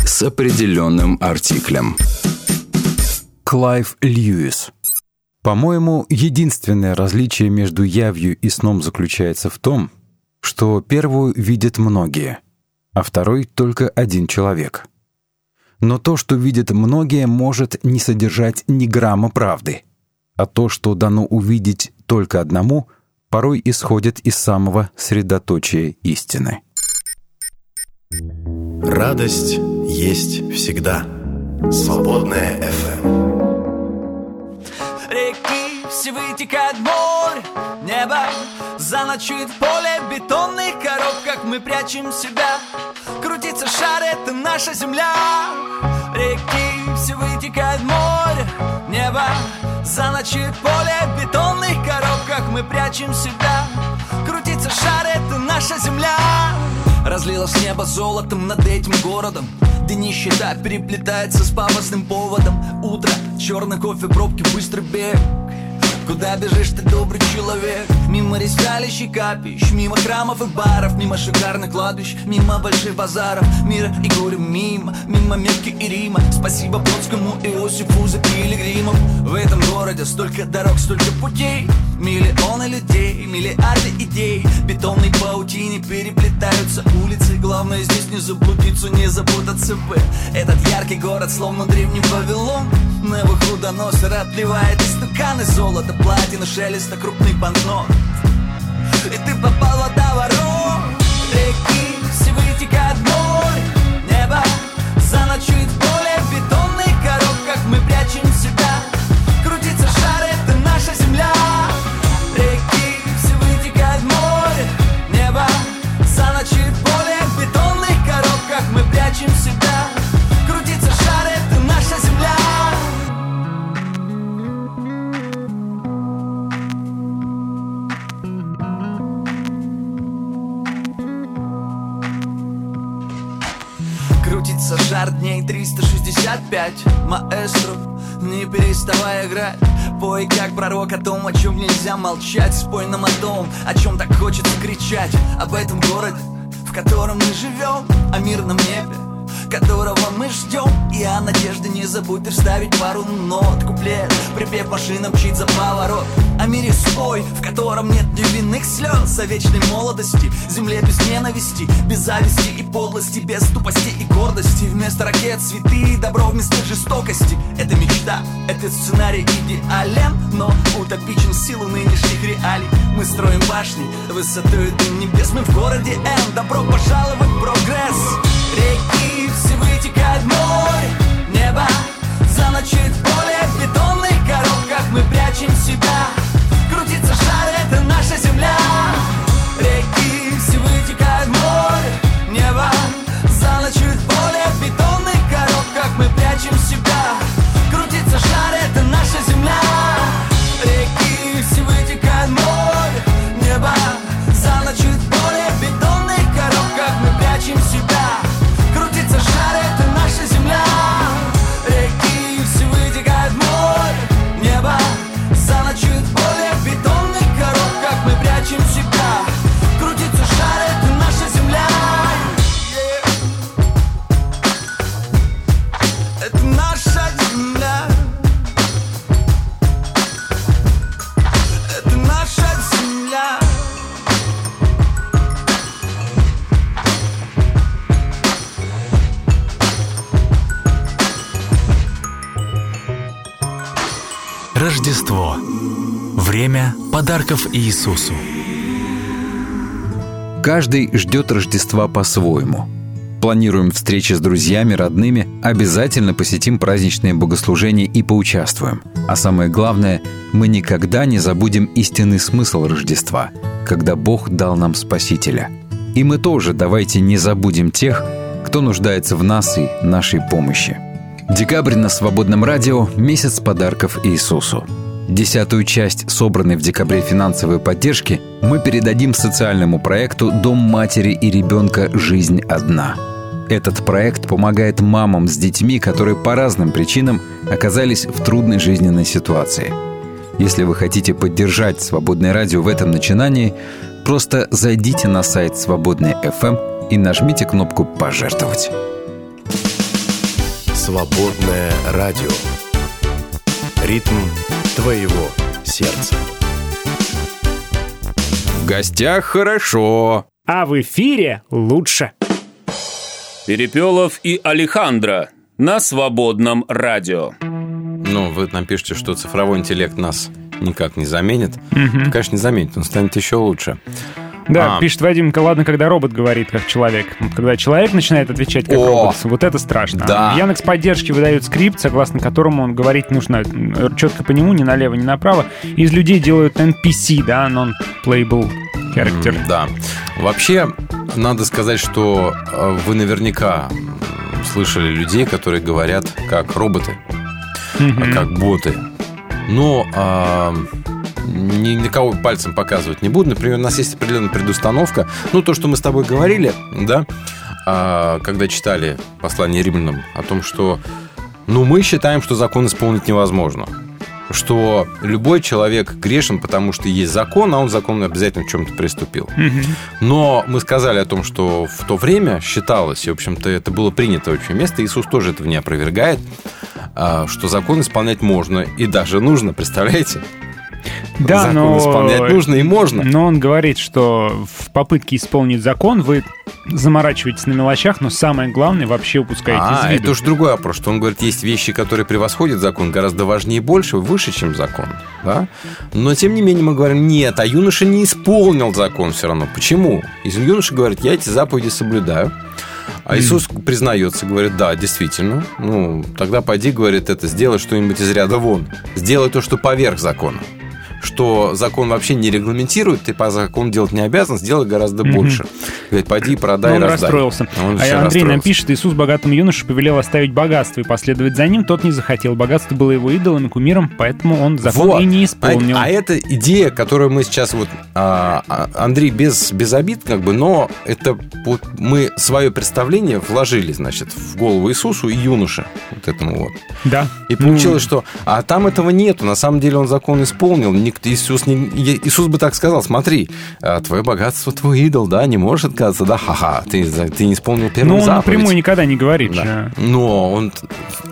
С определенным артиклем. Клайв Льюис. По-моему, единственное различие между явью и сном заключается в том, что первую видят многие, а второй — только один человек. Но то, что видят многие, может не содержать ни грамма правды, а то, что дано увидеть только одному, порой исходит из самого средоточия истины. Радость есть всегда. Свободная FM. Реки все вытекает в море Небо заночует поле бетонных коробках мы прячем себя Крутится шар, это наша земля Реки все вытекает в море Небо заночует поле бетонных коробках мы прячем себя Крутится шар, это наша земля Разлилось небо золотом над этим городом. Где нищета переплетается с пафосным поводом. Утро, черный кофе, пробки, быстрый бег Куда бежишь ты, добрый человек? Мимо ресталищ и капищ Мимо храмов и баров Мимо шикарных кладбищ Мимо больших базаров. Мира и горя мимо Мимо Мекки и Рима. Спасибо Бродскому и Иосифу за пилигримов. В этом городе столько дорог, столько путей. Миллионы людей, миллиарды идей. Бетонной паутине переплетаются улицы. Главное здесь не заблудиться, не запутаться бы Этот яркий город, словно древний Вавилон. На его худоносер отливает стаканы золота Платина, шелеста крупных банкнот. И ты попал в водоворот Крутится жар дней 365 Маэстро, не переставай играть. Пой как пророк о том, о чем нельзя молчать. Спой нам о том, о чем так хочется кричать. Об этом городе, в котором мы живем О мирном небе, которого мы ждем И о надежде не забудь ты вставить пару нот Куплет, припев машина мчит за поворот. О мире свой, в котором нет невинных слез О вечной молодости, земле без ненависти Без зависти и подлости, без тупости и гордости. Вместо ракет цветы и добро вместо жестокости. Это мечта, этот сценарий идеален Но утопичен в силу нынешних реалий. Мы строим башни, высотой до небес Мы в городе М, добро пожаловать в прогресс Реки все вытекают в море. Небо заночует в поле В бетонных коробках мы прячем себя. Крутится шар, это наша земля подарков Иисусу. Каждый ждет Рождества по-своему. Планируем встречи с друзьями, родными, обязательно посетим праздничные богослужения и поучаствуем. А самое главное, мы никогда не забудем истинный смысл Рождества, когда Бог дал нам Спасителя. И мы тоже давайте не забудем тех, кто нуждается в нас и нашей помощи. Декабрь на Свободном радио – месяц подарков Иисусу. Десятую часть собранной в декабре финансовой поддержки мы передадим социальному проекту «Дом матери и ребенка. Жизнь одна». Этот проект помогает мамам с детьми, которые по разным причинам оказались в трудной жизненной ситуации. Если вы хотите поддержать «Свободное радио» в этом начинании, просто зайдите на сайт «Свободный FM» и нажмите кнопку «Пожертвовать». Свободное радио. Ритм твоего сердца. В гостях хорошо. А в эфире лучше. Перепелов и Алехандро на свободном радио. Ну, вы нам пишете, что цифровой интеллект нас никак не заменит. Мгм. Конечно, не заменит, он станет еще лучше. Да, А. пишет Вадимка, ладно, когда робот говорит как человек. Вот Когда человек начинает отвечать как О! робот, вот это страшно. Да. В Яндекс поддержке выдают скрипт, согласно которому он говорить нужно четко по нему, ни налево, ни направо. Из людей делают NPC, да, non-playable character. М, Да. Вообще, надо сказать, что э, вы наверняка слышали людей, которые говорят как роботы, а как боты. Но а, ни на кого пальцем показывать не буду. Например, у нас есть определенная предустановка. Ну, то, что мы с тобой говорили, да, а, когда читали послание римлянам о том, что ну, мы считаем, что закон исполнить невозможно. Что любой человек грешен, потому что есть закон, а он закон обязательно в чем-то приступил. Но мы сказали о том, что в то время считалось, и, в общем-то, это было принято очень место, Иисус тоже этого не опровергает, а, что закон исполнять можно и даже нужно, представляете? Да, закон но... исполнять нужно и можно. Но он говорит, что в попытке исполнить закон вы заморачиваетесь на мелочах, но самое главное вообще упускаете А, из виду. это уж другой вопрос, что он говорит, есть вещи, которые превосходят закон, гораздо важнее и больше, выше, чем закон. Да? Но, тем не менее, мы говорим, нет, а юноша не исполнил закон все равно. Почему? И юноша говорит, я эти заповеди соблюдаю. А Иисус признается, говорит, да, действительно. Ну, тогда пойди, говорит, это сделай что-нибудь из ряда вон. Сделай то, что поверх закона. Что закон вообще не регламентирует, ты по закону делать не обязан, сделай гораздо Мгм. больше. Говорит, пойди, продай, он раздай. расстроился. Он а Андрей нам расстроился. пишет, Иисус богатому юноше повелел оставить богатство и последовать за ним. Тот не захотел. Богатство было его идолом и кумиром, поэтому он закон Вот. и не исполнил. А, а это идея, которую мы сейчас вот а, а, Андрей без без обид как бы, но это вот мы свое представление вложили, значит, в голову Иисусу и юноше вот этому вот. Да. И получилось, что а там этого нету. На самом деле он закон исполнил. Никто, Иисус, не, Иисус бы так сказал: смотри, а, твое богатство твой идол, да, не можешь отказаться, да, ха-ха, ты, ты не исполнил первую Ну, он заповедь. напрямую никогда не говорит Да. же. Но он...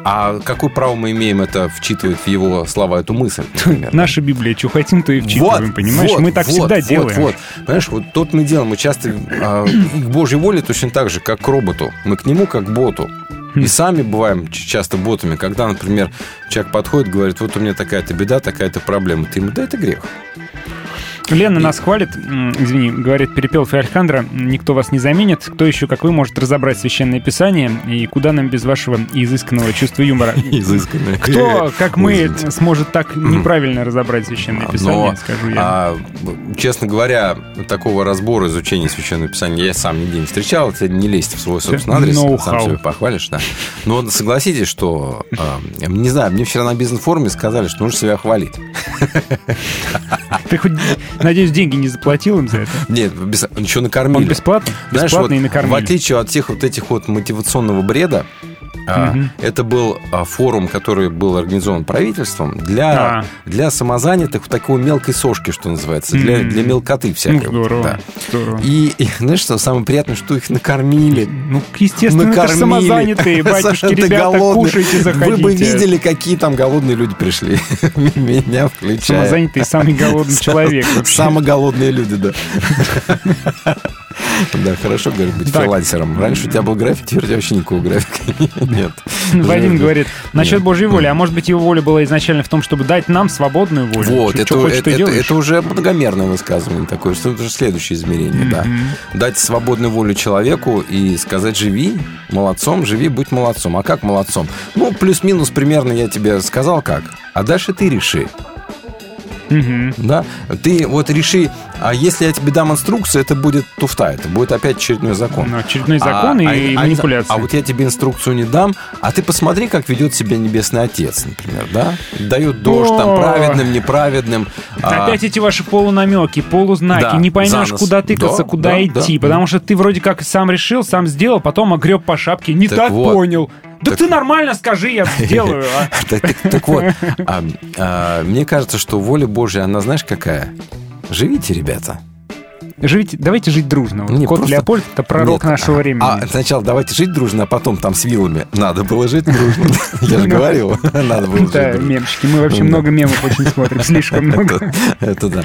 А какое право мы имеем это вчитывать в его слова эту мысль, например? Наша Библия, что хотим, то и вчитываем, понимаешь? вот, Мы так вот, всегда вот, делаем. Вот, Понимаешь, вот тот мы делаем, мы часто а, к Божьей воле точно так же, как к роботу. Мы к нему как к боту. И сами бываем часто ботами, когда, например, человек подходит, говорит, вот у меня такая-то беда, такая-то проблема. Ты ему, да, это грех. Лена нас хвалит, извини, говорит Перепелов и Александра, никто вас не заменит. Кто еще, как вы, может разобрать священное писание? И куда нам без вашего изысканного чувства юмора? Изысканное. Кто, как мы, сможет так неправильно разобрать священное писание, Но, скажу я. а, честно говоря, такого разбора изучения священного писания я сам нигде не встречал. Это не лезть в свой собственный адрес. Сам себе похвалишь, да. Но согласитесь, что... а, не знаю, мне вчера на бизнес-форуме сказали, что нужно себя хвалить. Ты хоть, надеюсь, деньги не заплатил им за это? Нет, без- еще накормили. Он бесплатно? Знаешь, Бесплатно вот и накормили. в отличие от всех вот этих вот мотивационного бреда, Мгм. это был а, форум, который был организован правительством для, А. для самозанятых в такой мелкой сошки, что называется, для, М. для мелкоты всякой. Ну, здорово, Да. здорово. И, и знаешь, что самое приятное, что их накормили. Ну, естественно, это ж самозанятые, батюшки, ребята, голодные. кушайте, заходите. Вы бы видели, какие там голодные люди пришли. Меня включая. Самозанятый самый голодный человек. Самые голодные люди, да. Да, хорошо, говорит, быть фрилансером. Раньше у тебя был график, теперь у тебя вообще никакого графика нет. Вадим Нет. говорит, насчет. Божьей воли, а может быть его воля была изначально в том, чтобы дать нам свободную волю? Вот, это уже многомерное высказывание такое, что это уже следующее измерение, да. Дать свободную волю человеку и сказать «живи молодцом, живи, будь молодцом». А как молодцом? Ну, плюс-минус примерно я тебе сказал как. А дальше ты реши. Мгм. Да? Ты вот реши, а если я тебе дам инструкцию, это будет туфта, это будет опять очередной закон. Ну, очередной закон и манипуляция. А, вот я тебе инструкцию не дам, а ты посмотри, как ведет себя Небесный Отец, например, да? Дает дождь там О. праведным, неправедным. а, Опять эти ваши полунамеки, полузнаки, Да, не поймешь, куда тыкаться, Да, куда да, идти, да. потому что ты вроде как сам решил, сам сделал, потом огреб по шапке, не Так так, вот. понял. Да Так- ты нормально скажи, я сделаю. а. Так, вот, а, а, мне кажется, что воля Божья, она знаешь какая? Живите, ребята. живите, давайте жить дружно. Вот Не, Кот просто- Леопольд это пророк Нет, нашего времени. А сначала давайте жить дружно, а потом там с вилами. Надо было жить дружно. Я же говорил, надо было жить Да, мемчики. Мы вообще много мемов очень смотрим, слишком много. Это, да.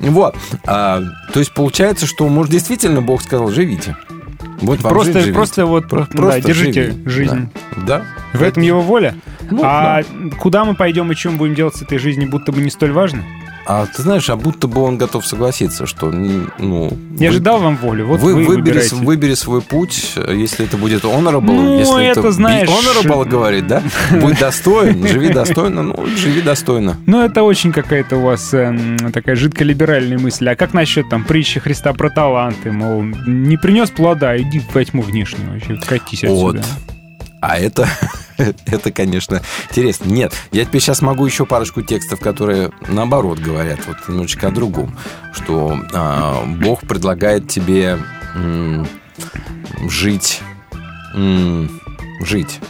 Вот. А, то есть получается, что, может, действительно Бог сказал, живите. Вот Просто, жить, просто вот, Про- да, просто держите живи. жизнь. Да. В этом его воля. Ну, а куда мы пойдем и чем будем делать с этой жизнью, будто бы не столь важно? А ты знаешь, а будто бы он готов согласиться, что, ну... Я вы- же дал вам волю, вот вы, вы, выбери, выбери свой путь, если это будет honorable, Ну, если это, это, знаешь, honorable говорит, да? Будь достоин, живи достойно, ну, живи достойно. Ну, это очень какая-то у вас эм, такая жидколиберальная мысль. А как насчет там притчи Христа про таланты? Мол, не принес плода, иди во тьму внешнюю вообще, катись Вот. А это, это, конечно, интересно. Нет, я теперь сейчас могу еще парочку текстов, которые наоборот говорят вот немножечко о другом. Что а, Бог предлагает тебе м, жить, м, жить.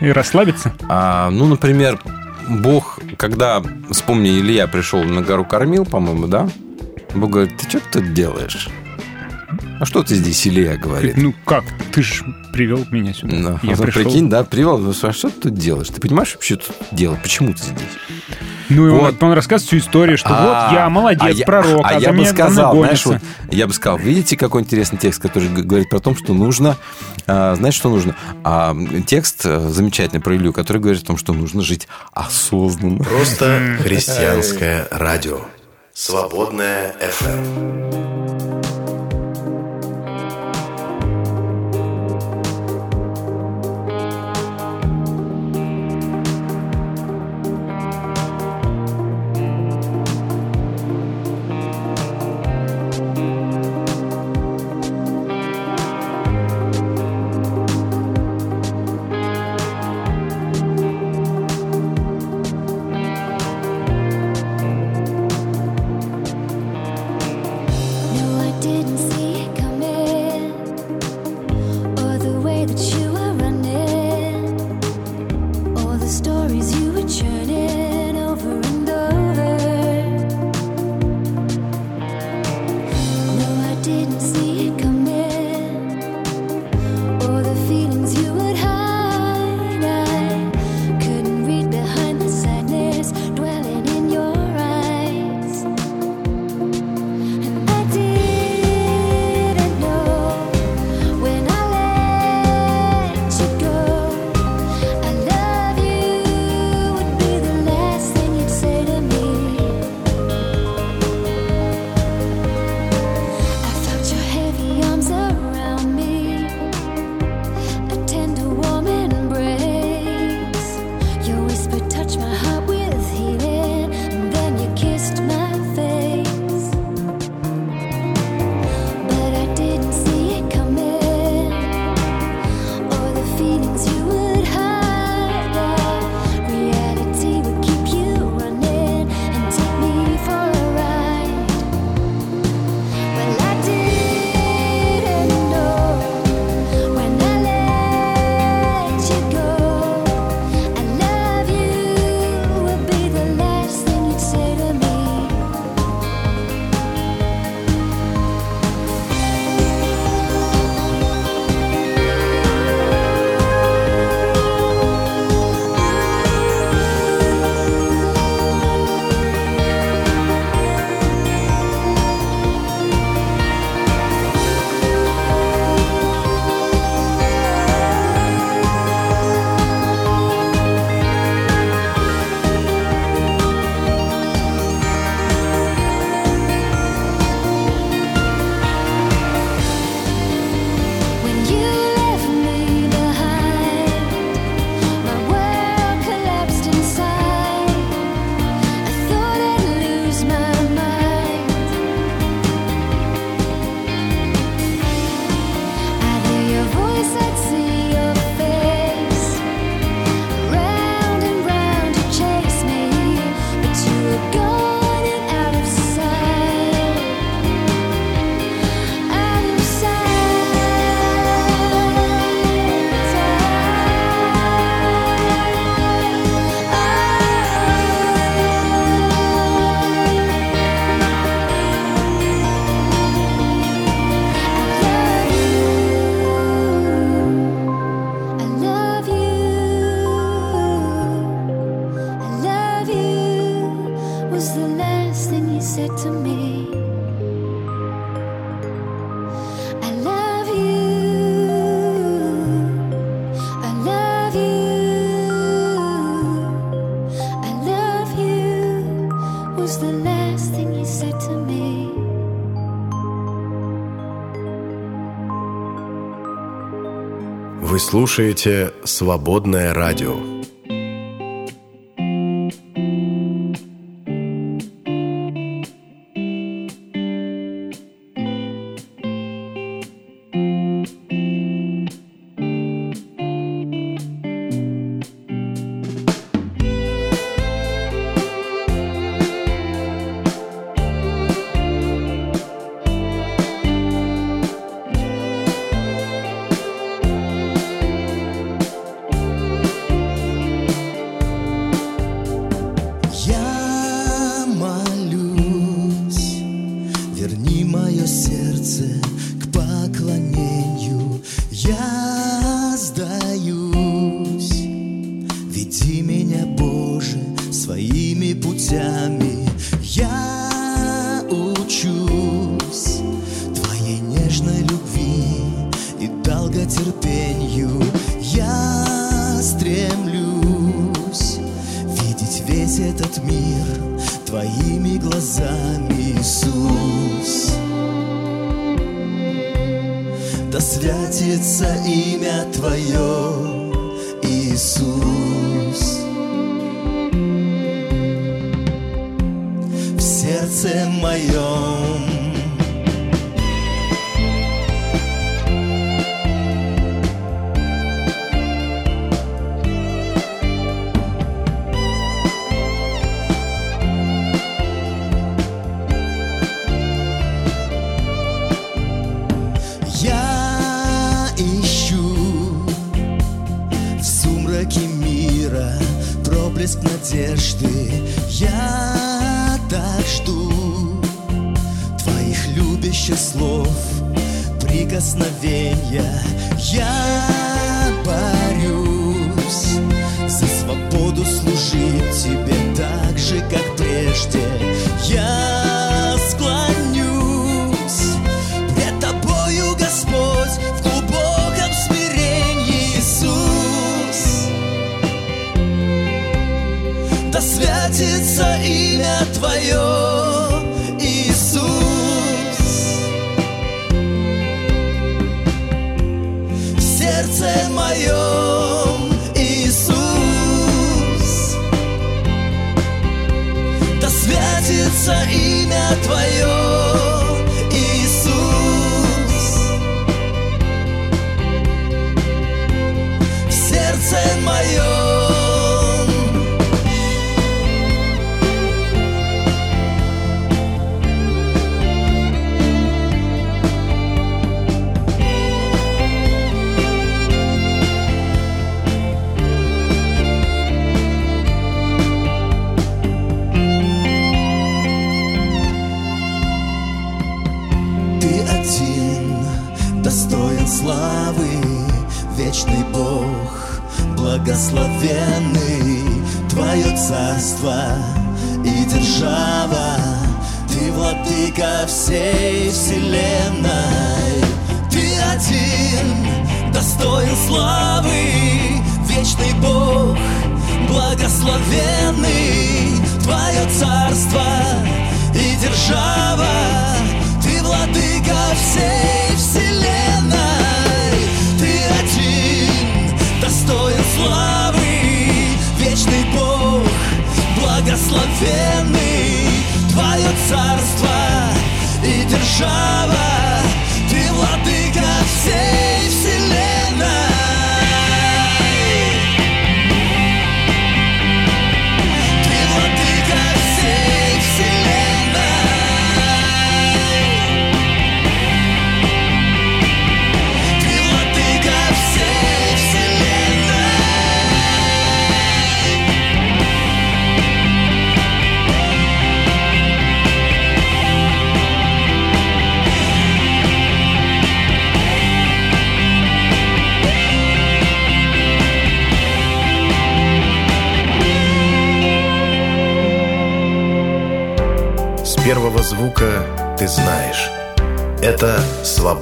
И расслабиться? А, ну, например, Бог, когда, вспомни, Илья пришел на гору кормил, по-моему, да? Бог говорит, ты что тут делаешь? А что ты здесь, Илья, говорит? Ну как? Ты же привел меня сюда. Ну, Я а то пришел. прикинь, да, привел, ну, а что ты тут делаешь? Ты понимаешь вообще, что тут делать? Почему ты здесь? Ну, и он, Вот. он рассказывает всю историю, что А, вот я молодец, а пророк, а, а я бы сказал, знаешь, вот, я бы сказал, видите, какой интересный текст, который говорит про то, что нужно, а, знаешь, что нужно? А, текст э, замечательный про Илью, который говорит о том, что нужно жить осознанно. Просто христианское радио. Свободная FM. Слушаете «Свободное радио».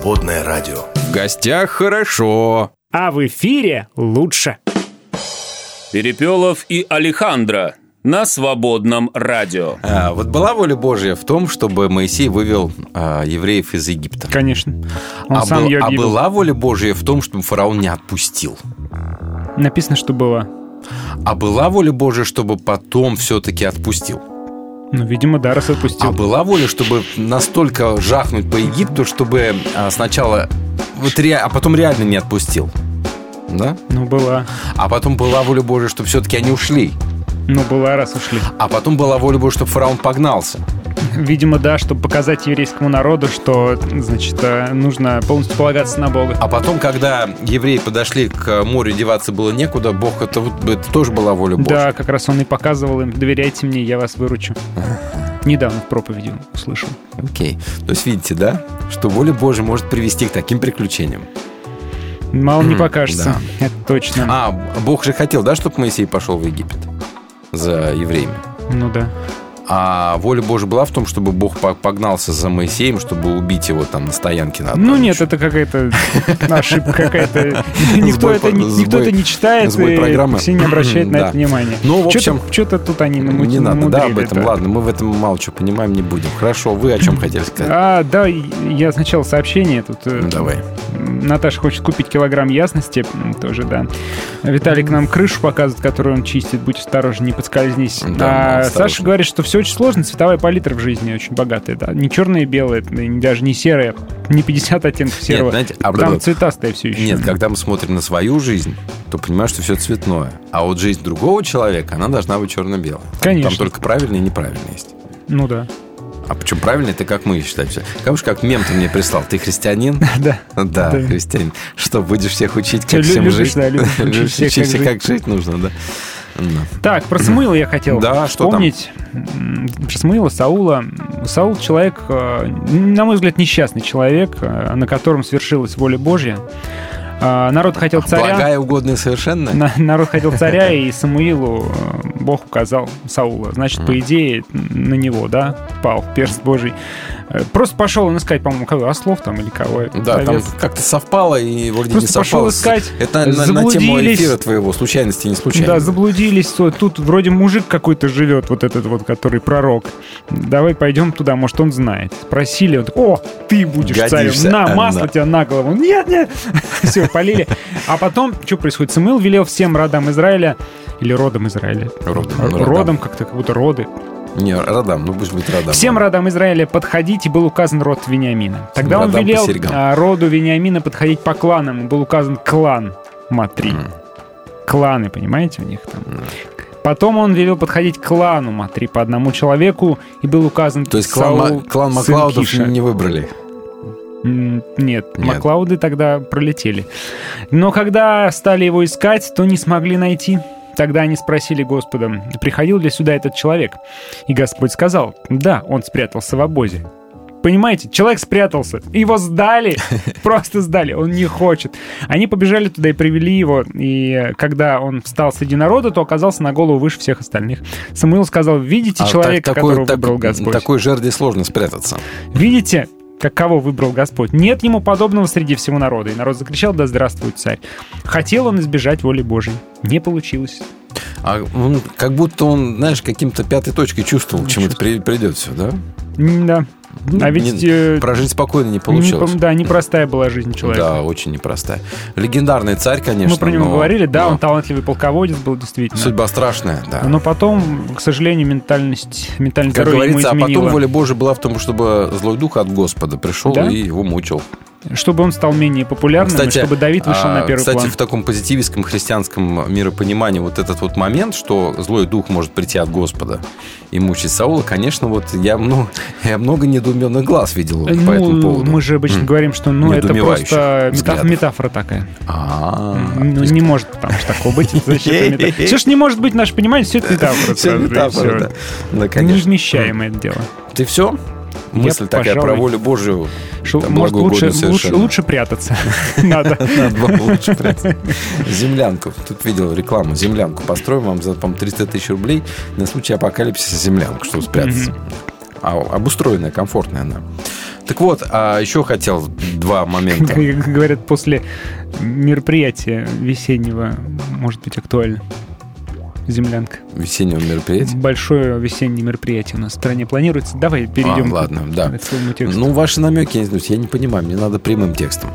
«Свободное радио». В гостях хорошо. А в эфире лучше. Перепелов и Алехандро. на свободном радио. А, вот была воля Божья в том, чтобы Моисей вывел а, евреев из Египта. Конечно. Он а, сам был- ее а была воля Божья в том, чтобы фараон не отпустил. Написано, что было. А была воля Божья, чтобы потом все-таки отпустил. Ну, видимо, да, раз отпустил. А была воля, чтобы настолько жахнуть по Египту, чтобы а, сначала, вот ре- а потом реально не отпустил. Да? Ну, была. А потом была воля Божья, чтобы все-таки они ушли. Ну, была, раз ушли. А потом была воля Божья, чтобы фараон погнался. Видимо, да, чтобы показать еврейскому народу, что, значит, э, нужно полностью полагаться на Бога. А потом, когда евреи подошли к морю, деваться было некуда, Бог, это, это тоже была воля Божья. Да, как раз он и показывал им, доверяйте мне, я вас выручу. Недавно в проповеди услышал. Окей. То есть видите, да, что воля Божья может привести к таким приключениям. Мало не М, покажется, да. это точно. А, Бог же хотел, да, чтобы Моисей пошел в Египет за евреями. Ну да. А воля Божья была в том, чтобы Бог по- погнался за Моисеем, чтобы убить его там на стоянке на Ну нет, это какая-то ошибка какая-то. Никто это не- читает, и все не обращают на это внимания. Ну, в общем, Что-то тут они наму- не надо, да, об намудрили, этом. Ладно, мы в этом мало что понимаем, не будем. Хорошо, вы о чем хотели сказать? А, да, я сначала сообщение тут. э, Давай. Наташа хочет купить килограмм ясности, тоже, да. Виталик нам крышу показывает, которую он чистит, будь осторожен, не подскользнись. А. Саша говорит, что все очень сложно, цветовая палитра в жизни очень богатая, да. Не черное и и даже не серое, не 50 оттенков серого. знаете, а Там цветастое все еще. Нет, когда мы смотрим на свою жизнь, то понимаешь, что все цветное. А вот жизнь другого человека, она должна быть черно-белая. Конечно. Там только правильное и неправильное есть. Ну да. А причем правильно это как мы считаем. Как как мем ты мне прислал. Ты христианин? Да. Да, христианин. Что, будешь всех учить, как всем жить? любишь всех, как жить нужно, да. Так, про Самуила я хотел Да, вспомнить. Про Самуила, Саула. Саул человек, э, на мой взгляд, несчастный человек, э, на котором свершилась воля Божья. А, Народ хотел царя. Благая, угодная, совершенная. На- народ хотел царя, и Самуилу э, Бог указал Саула. Значит, по идее, на него, да, пал перст Божий. Э, Просто пошел он искать, по-моему, кого, ослов там или кого. Да, там как-то совпало и вроде Просто не совпало. пошел искать, Это на, на- тему эфира твоего, случайности не случайно. Да, заблудились. Тут вроде мужик какой-то живет, вот этот вот, который пророк. Давай пойдем туда, может, он знает. Спросили, он такой, о, ты будешь Годишься, царем, на, масло тебя на голову. Нет, нет. Все, полили. А потом, что происходит? Самуил велел всем родам Израиля, или родом Израиля? Родом, ну, Родом родам. как-то, как будто роды. Не, родам, ну пусть будет родам. Всем родам Израиля подходить, и был указан род Вениамина. Тогда он родам по велел а, роду Вениамина подходить по кланам, и был указан клан Матри. Кланы, понимаете, у них там. Потом он велел подходить к клану Матри по одному человеку, и был указан То есть клан, Саул, клан сын Маклаудов не выбрали. Нет, Нет. Маклауды тогда пролетели. Но когда стали его искать, то не смогли найти. Тогда они спросили Господа, приходил ли сюда этот человек? И Господь сказал, да, он спрятался в обозе. Понимаете, человек спрятался, его сдали, просто сдали, он не хочет. Они побежали туда и привели его, и когда он встал среди народа, то оказался на голову выше всех остальных. Самуил сказал, видите А человека, так- такой- которого так- выбрал Господь? Такой жерди сложно спрятаться. Видите, как кого выбрал Господь? Нет ему подобного среди всего народа. И народ закричал, да здравствует царь. Хотел он избежать воли Божьей. Не получилось. А он, как будто он, знаешь, каким-то пятой точкой чувствовал, к чему это при- придет все, да? Да. А ведь... Не- э, прожить спокойно не не получилось. пом- да, непростая была жизнь человека. Да, очень непростая. Легендарный царь, конечно. Мы про него но- говорили, да, но он талантливый полководец был действительно. Судьба страшная, да. Но потом, к сожалению, ментальность, ментальное Как здоровье ему говорится, а потом воля Божия была в том, чтобы злой дух от Господа пришел Да? и его мучил. Чтобы он стал менее популярным, и чтобы Давид вышел а, на первый кстати, план. в таком позитивистском христианском миропонимании вот этот вот момент, что злой дух может прийти от Господа и мучить Саула, конечно, вот я много, я много недоуменных глаз видел по этому Ну, поводу. мы же обычно М. говорим, что ну, это просто метаф- метафора такая. А, Ну, не может потому что такого быть. Все, что не может быть, наше понимание, все это метафора. Же, и метафора, да. Конечно. Невмещаемое дело. Ты все? Я, Мысль такая про пожалуй, волю Божию. Там может, лучше, лучше, лучше прятаться надо. Надо было лучше прятаться. Землянку. Тут видел рекламу. Землянку построим вам за, по 300 тысяч рублей на случай апокалипсиса землянку, чтобы спрятаться. А, обустроенная, комфортная она. Так вот, а еще хотел два момента. Как Говорят, после мероприятия весеннего может быть актуально. Землянка. Весеннего мероприятия? Большое весеннее мероприятие у нас в стране планируется. Давай перейдем А, ладно, да. к своему тексту. Ну, ваши намеки, я не знаю, я не понимаю, мне надо прямым текстом.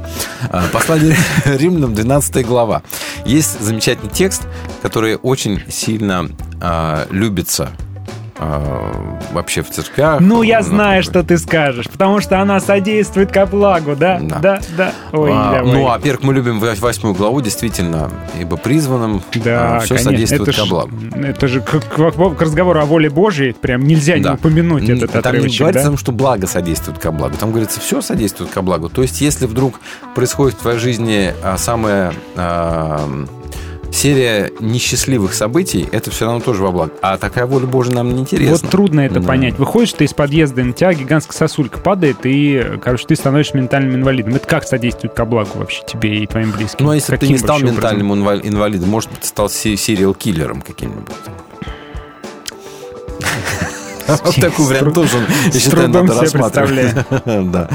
А, Послание Римлянам, 12 глава. Есть замечательный текст, который очень сильно а, любится а, вообще в церквях. Ну, я На- знаю, что ты скажешь, потому что она содействует ко благу, да? Да. Да, да. Ой, А, давай. ну, во-первых, мы любим вось- восьмую главу, действительно, ибо призванным Да, все конечно. содействует это ко ж- благу. Это же к, к- к разговору о воле Божьей прям нельзя не Да. упомянуть Н- этот Там не отрывочек, говорится да? том, что благо содействует ко благу. Там говорится, все содействует ко благу. То есть, если вдруг происходит в твоей жизни а, самая а, серия несчастливых событий, это все равно тоже во благо. А такая воля Божия нам не интересна. Вот трудно это Да. понять. Выходишь ты из подъезда, на тебя гигантская сосулька падает, и, короче, ты становишься ментальным инвалидом. Это как содействует ко благу вообще тебе и твоим близким? Ну, а если бы ты Каким не стал образом? ментальным инвал- инвалидом, может быть, ты стал се- сериал-киллером каким-нибудь. Такой вариант тоже, я считаю, надо рассматривать. Да.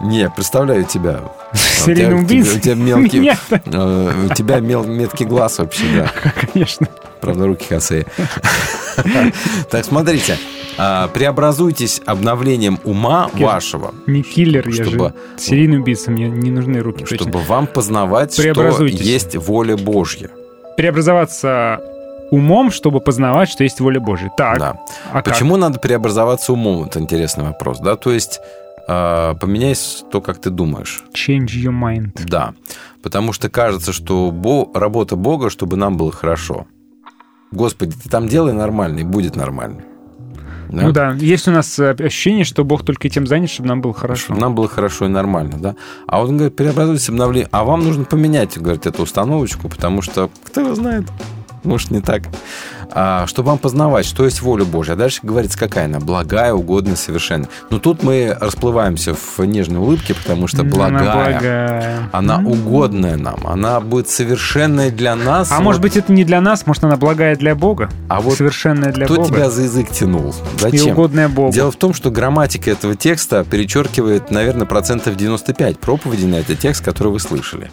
Не, представляю тебя. Серийным У тебя- убийцей? У тебя мелкий... Э, У тебя меткий глаз вообще, да. Конечно. Правда, руки косые. Так, смотрите. а, Преобразуйтесь обновлением ума вашего, Не киллер, я же серийный убийца, мне не нужны руки. чтобы вам познавать, что есть воля Божья. Преобразоваться умом, чтобы познавать, что есть воля Божья. Так, Да. а как? Почему надо преобразоваться умом? Это интересный вопрос. Да? То есть э, поменяй то, как ты думаешь. Change your mind. Да. Потому что кажется, что Бо- работа Бога, чтобы нам было хорошо. Господи, ты там делай нормально, и будет нормально. Да? Ну да, есть у нас э, ощущение, что Бог только этим занят, чтобы нам было хорошо. Чтобы нам было хорошо и нормально, да. А вот он говорит, преобразуйтесь обновление. А вам нужно поменять, говорит, эту установочку, потому что, кто его знает, может, не так. А, чтобы вам познавать, что есть воля Божья. А дальше говорится, какая она? Благая, угодная, совершенная. Но тут мы расплываемся в нежной улыбке, потому что Она благая, благая. она угодная нам, она будет совершенная для нас. А Вот может быть, это не для нас, может, она благая для Бога? А вот Совершенная для кто Бога? тебя за язык тянул? Зачем? И угодная Богу. Дело в том, что грамматика этого текста перечеркивает, наверное, процентов 95 проповедей на этот текст, который вы слышали.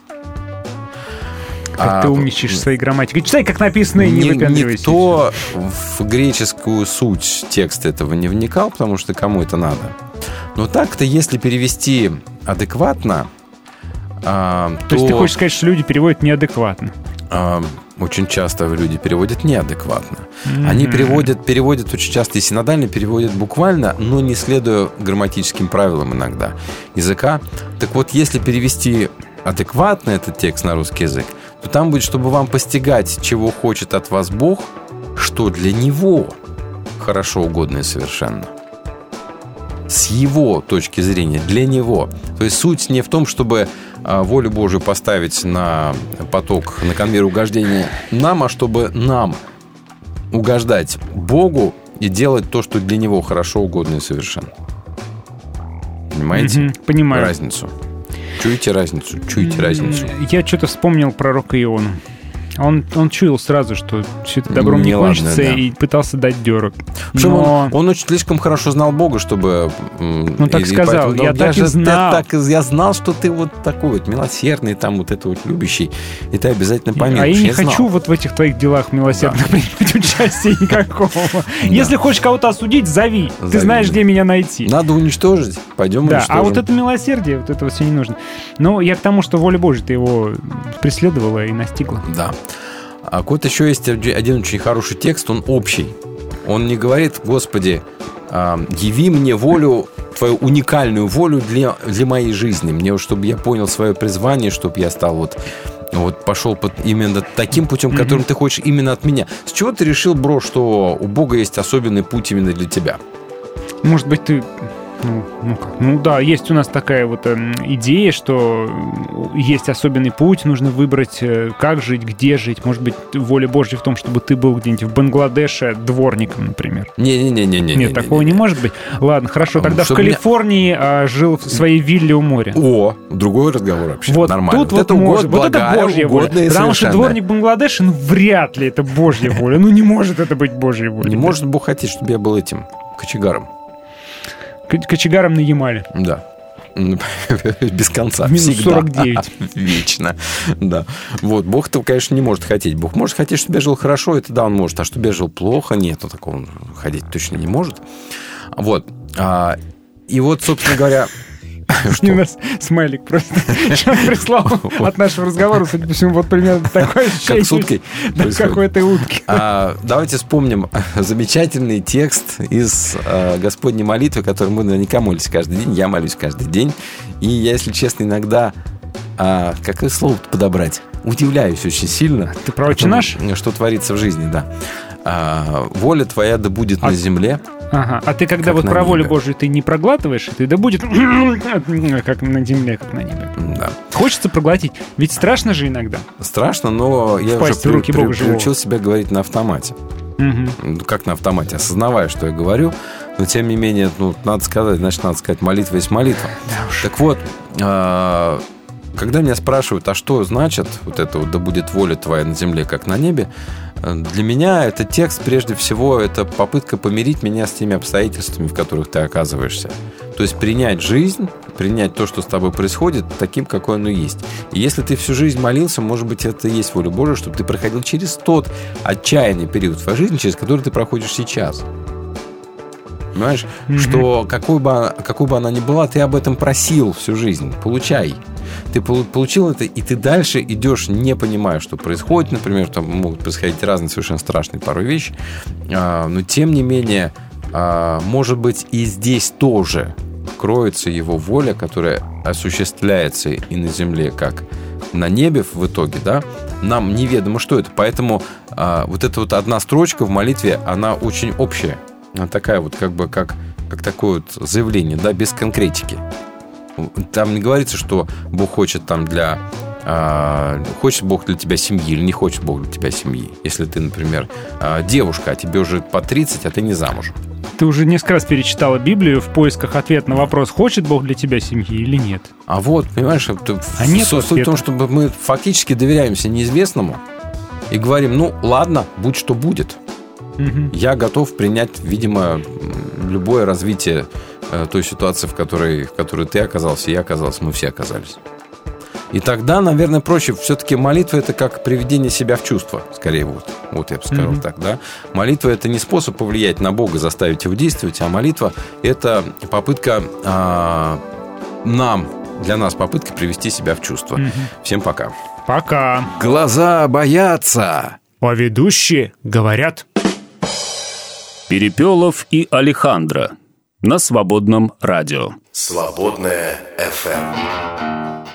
Как А, ты умничаешь в своей грамматике. Читай, как написано, и не выпендривайся. Никто в греческую суть текста этого не вникал, потому что кому это надо. Но так-то, если перевести адекватно, а, То есть ты хочешь сказать, что люди переводят неадекватно? а, очень часто люди переводят неадекватно. Мгм. Они переводят, переводят очень часто и синодально переводят буквально, но не следуя грамматическим правилам иногда языка. Так вот, если перевести адекватно этот текст на русский язык, то там будет, чтобы вам постигать, чего хочет от вас Бог, что для Него хорошо, угодно и совершенно. С его точки зрения, для него. То есть суть не в том, чтобы а, волю Божию поставить на поток, на конвейер угождения нам, а чтобы нам угождать Богу и делать то, что для Него хорошо, угодно и совершенно. Понимаете? Понимаю. Разницу. Чуете разницу? Чуете разницу? Я что-то вспомнил пророка Иону. Он, он чуял сразу, что все это добром не, Неладно, кончится, да. и пытался дать. Причем Но- он, он очень слишком хорошо знал Бога, чтобы... Ну, так сказал. Я так и же- знал. так и- я знал, что ты вот такой вот милосердный, там вот это вот любящий, и ты обязательно поймешь. а я не знал. хочу вот в этих твоих делах милосердно принимать участие никакого. Если хочешь кого-то осудить, зови. Ты знаешь, да. где меня найти. Надо уничтожить. Пойдем Да, уничтожим. а вот это милосердие, вот это все не нужно. Но я к тому, что воля Божья-то его преследовала и настигла. Да. А вот еще есть один очень хороший текст, он общий. Он не говорит, Господи, а, яви мне волю, твою уникальную волю для, для моей жизни. Мне, чтобы я понял свое призвание, чтобы я стал вот вот пошел под именно таким путем, которым ты хочешь именно от меня. С чего ты решил, бро, что у Бога есть особенный путь именно для тебя? Может быть, ты... Ну, ну как? Ну да, есть у нас такая вот эм, идея, что э, есть особенный путь, нужно выбрать, э, как жить, где жить. Может быть, воля Божья в том, чтобы ты был где-нибудь в Бангладеше дворником, например. Не-не-не-не. Нет, такого не может быть. Ладно, хорошо, А, тогда в Калифорнии а, жил в своей вилле у моря. О, другой разговор вообще. Вот Нормально. тут вот, это может, угод- вот это Божья воля. Потому что дворник Бангладеша, ну вряд ли это Божья воля. Ну не может это быть Божьей волей. Не может Бог хотеть, чтобы я был этим кочегаром. Кочегаром на Ямале. Да. Без конца. Минус всегда. 49. Вечно. Да. Вот. Бог этого, конечно, не может хотеть. Бог может хотеть, чтобы я жил хорошо, это да, он может. А чтобы я жил плохо, нет, ну, такого он хотеть точно не может. Вот. А, И вот, собственно говоря, У нас смайлик просто прислал от нашего разговора, судя по всему, вот примерно такое ощущение. Как с уткой Да, происходит. как у этой утки. А, давайте вспомним замечательный текст из э, Господней молитвы, который мы наверняка молились каждый день. Я молюсь каждый день. И я, если честно, иногда, а, какое слово подобрать, удивляюсь очень сильно. Ты про «Отче тому, наш»? Что творится в жизни, да. А, воля твоя да будет на земле. Ага. А ты когда Как вот про волю. Божию ты не проглатываешь, ты да будет как на земле, как на небе. Да. Хочется проглотить. Ведь страшно же иногда. Страшно, но я Впасть уже в руки при- Бога при- живого. приучил себя говорить на автомате. Ну, как на автомате, осознавая, что я говорю, но тем не менее, ну, надо сказать, значит, надо сказать, молитва есть молитва. Так вот, а, когда меня спрашивают, а что значит вот это вот, да будет воля твоя на земле, как на небе, для меня этот текст, прежде всего, это попытка помирить меня с теми обстоятельствами, в которых ты оказываешься. То есть принять жизнь, принять то, что с тобой происходит, таким, какой оно есть. И если ты всю жизнь молился, может быть, это и есть воля Божия, чтобы ты проходил через тот отчаянный период в твоей жизни, через который ты проходишь сейчас. Понимаешь, Мгм. что какой бы, какой бы она ни была, ты об этом просил всю жизнь. Получай. Ты полу- получил это, и ты дальше идешь, не понимая, что происходит. Например, там могут происходить разные совершенно страшные порой вещи. А, но тем не менее, а, может быть, и здесь тоже кроется его воля, которая осуществляется и на земле, как на небе в итоге, да, нам неведомо, что это. Поэтому а, вот эта вот одна строчка в молитве, она очень общая. Такая вот как бы как, как такое вот заявление, да, без конкретики. Там не говорится, что Бог хочет там для... а, хочет Бог для тебя семьи или не хочет Бог для тебя семьи. Если ты, например, а, девушка, а тебе уже по 30, а ты не замужем. Ты уже несколько раз перечитала Библию в поисках ответа на вопрос, хочет Бог для тебя семьи или нет. А вот, понимаешь, это А нет суть в том, ответа. что мы фактически доверяемся неизвестному и говорим, ну, ладно, будь что будет. Я готов принять, видимо, любое развитие э, той ситуации, в которой, в которой ты оказался, я оказался, мы все оказались. И тогда, наверное, проще. Все-таки молитва это как приведение себя в чувство, скорее вот. Вот я бы сказал Мгм. так, да. Молитва это не способ повлиять на Бога, заставить его действовать, а молитва это попытка а, нам, для нас попытка привести себя в чувство. Мгм. Всем пока. Пока. Глаза боятся. А ведущие говорят. Перепелов и Алехандро на свободном радио. Свободная FM.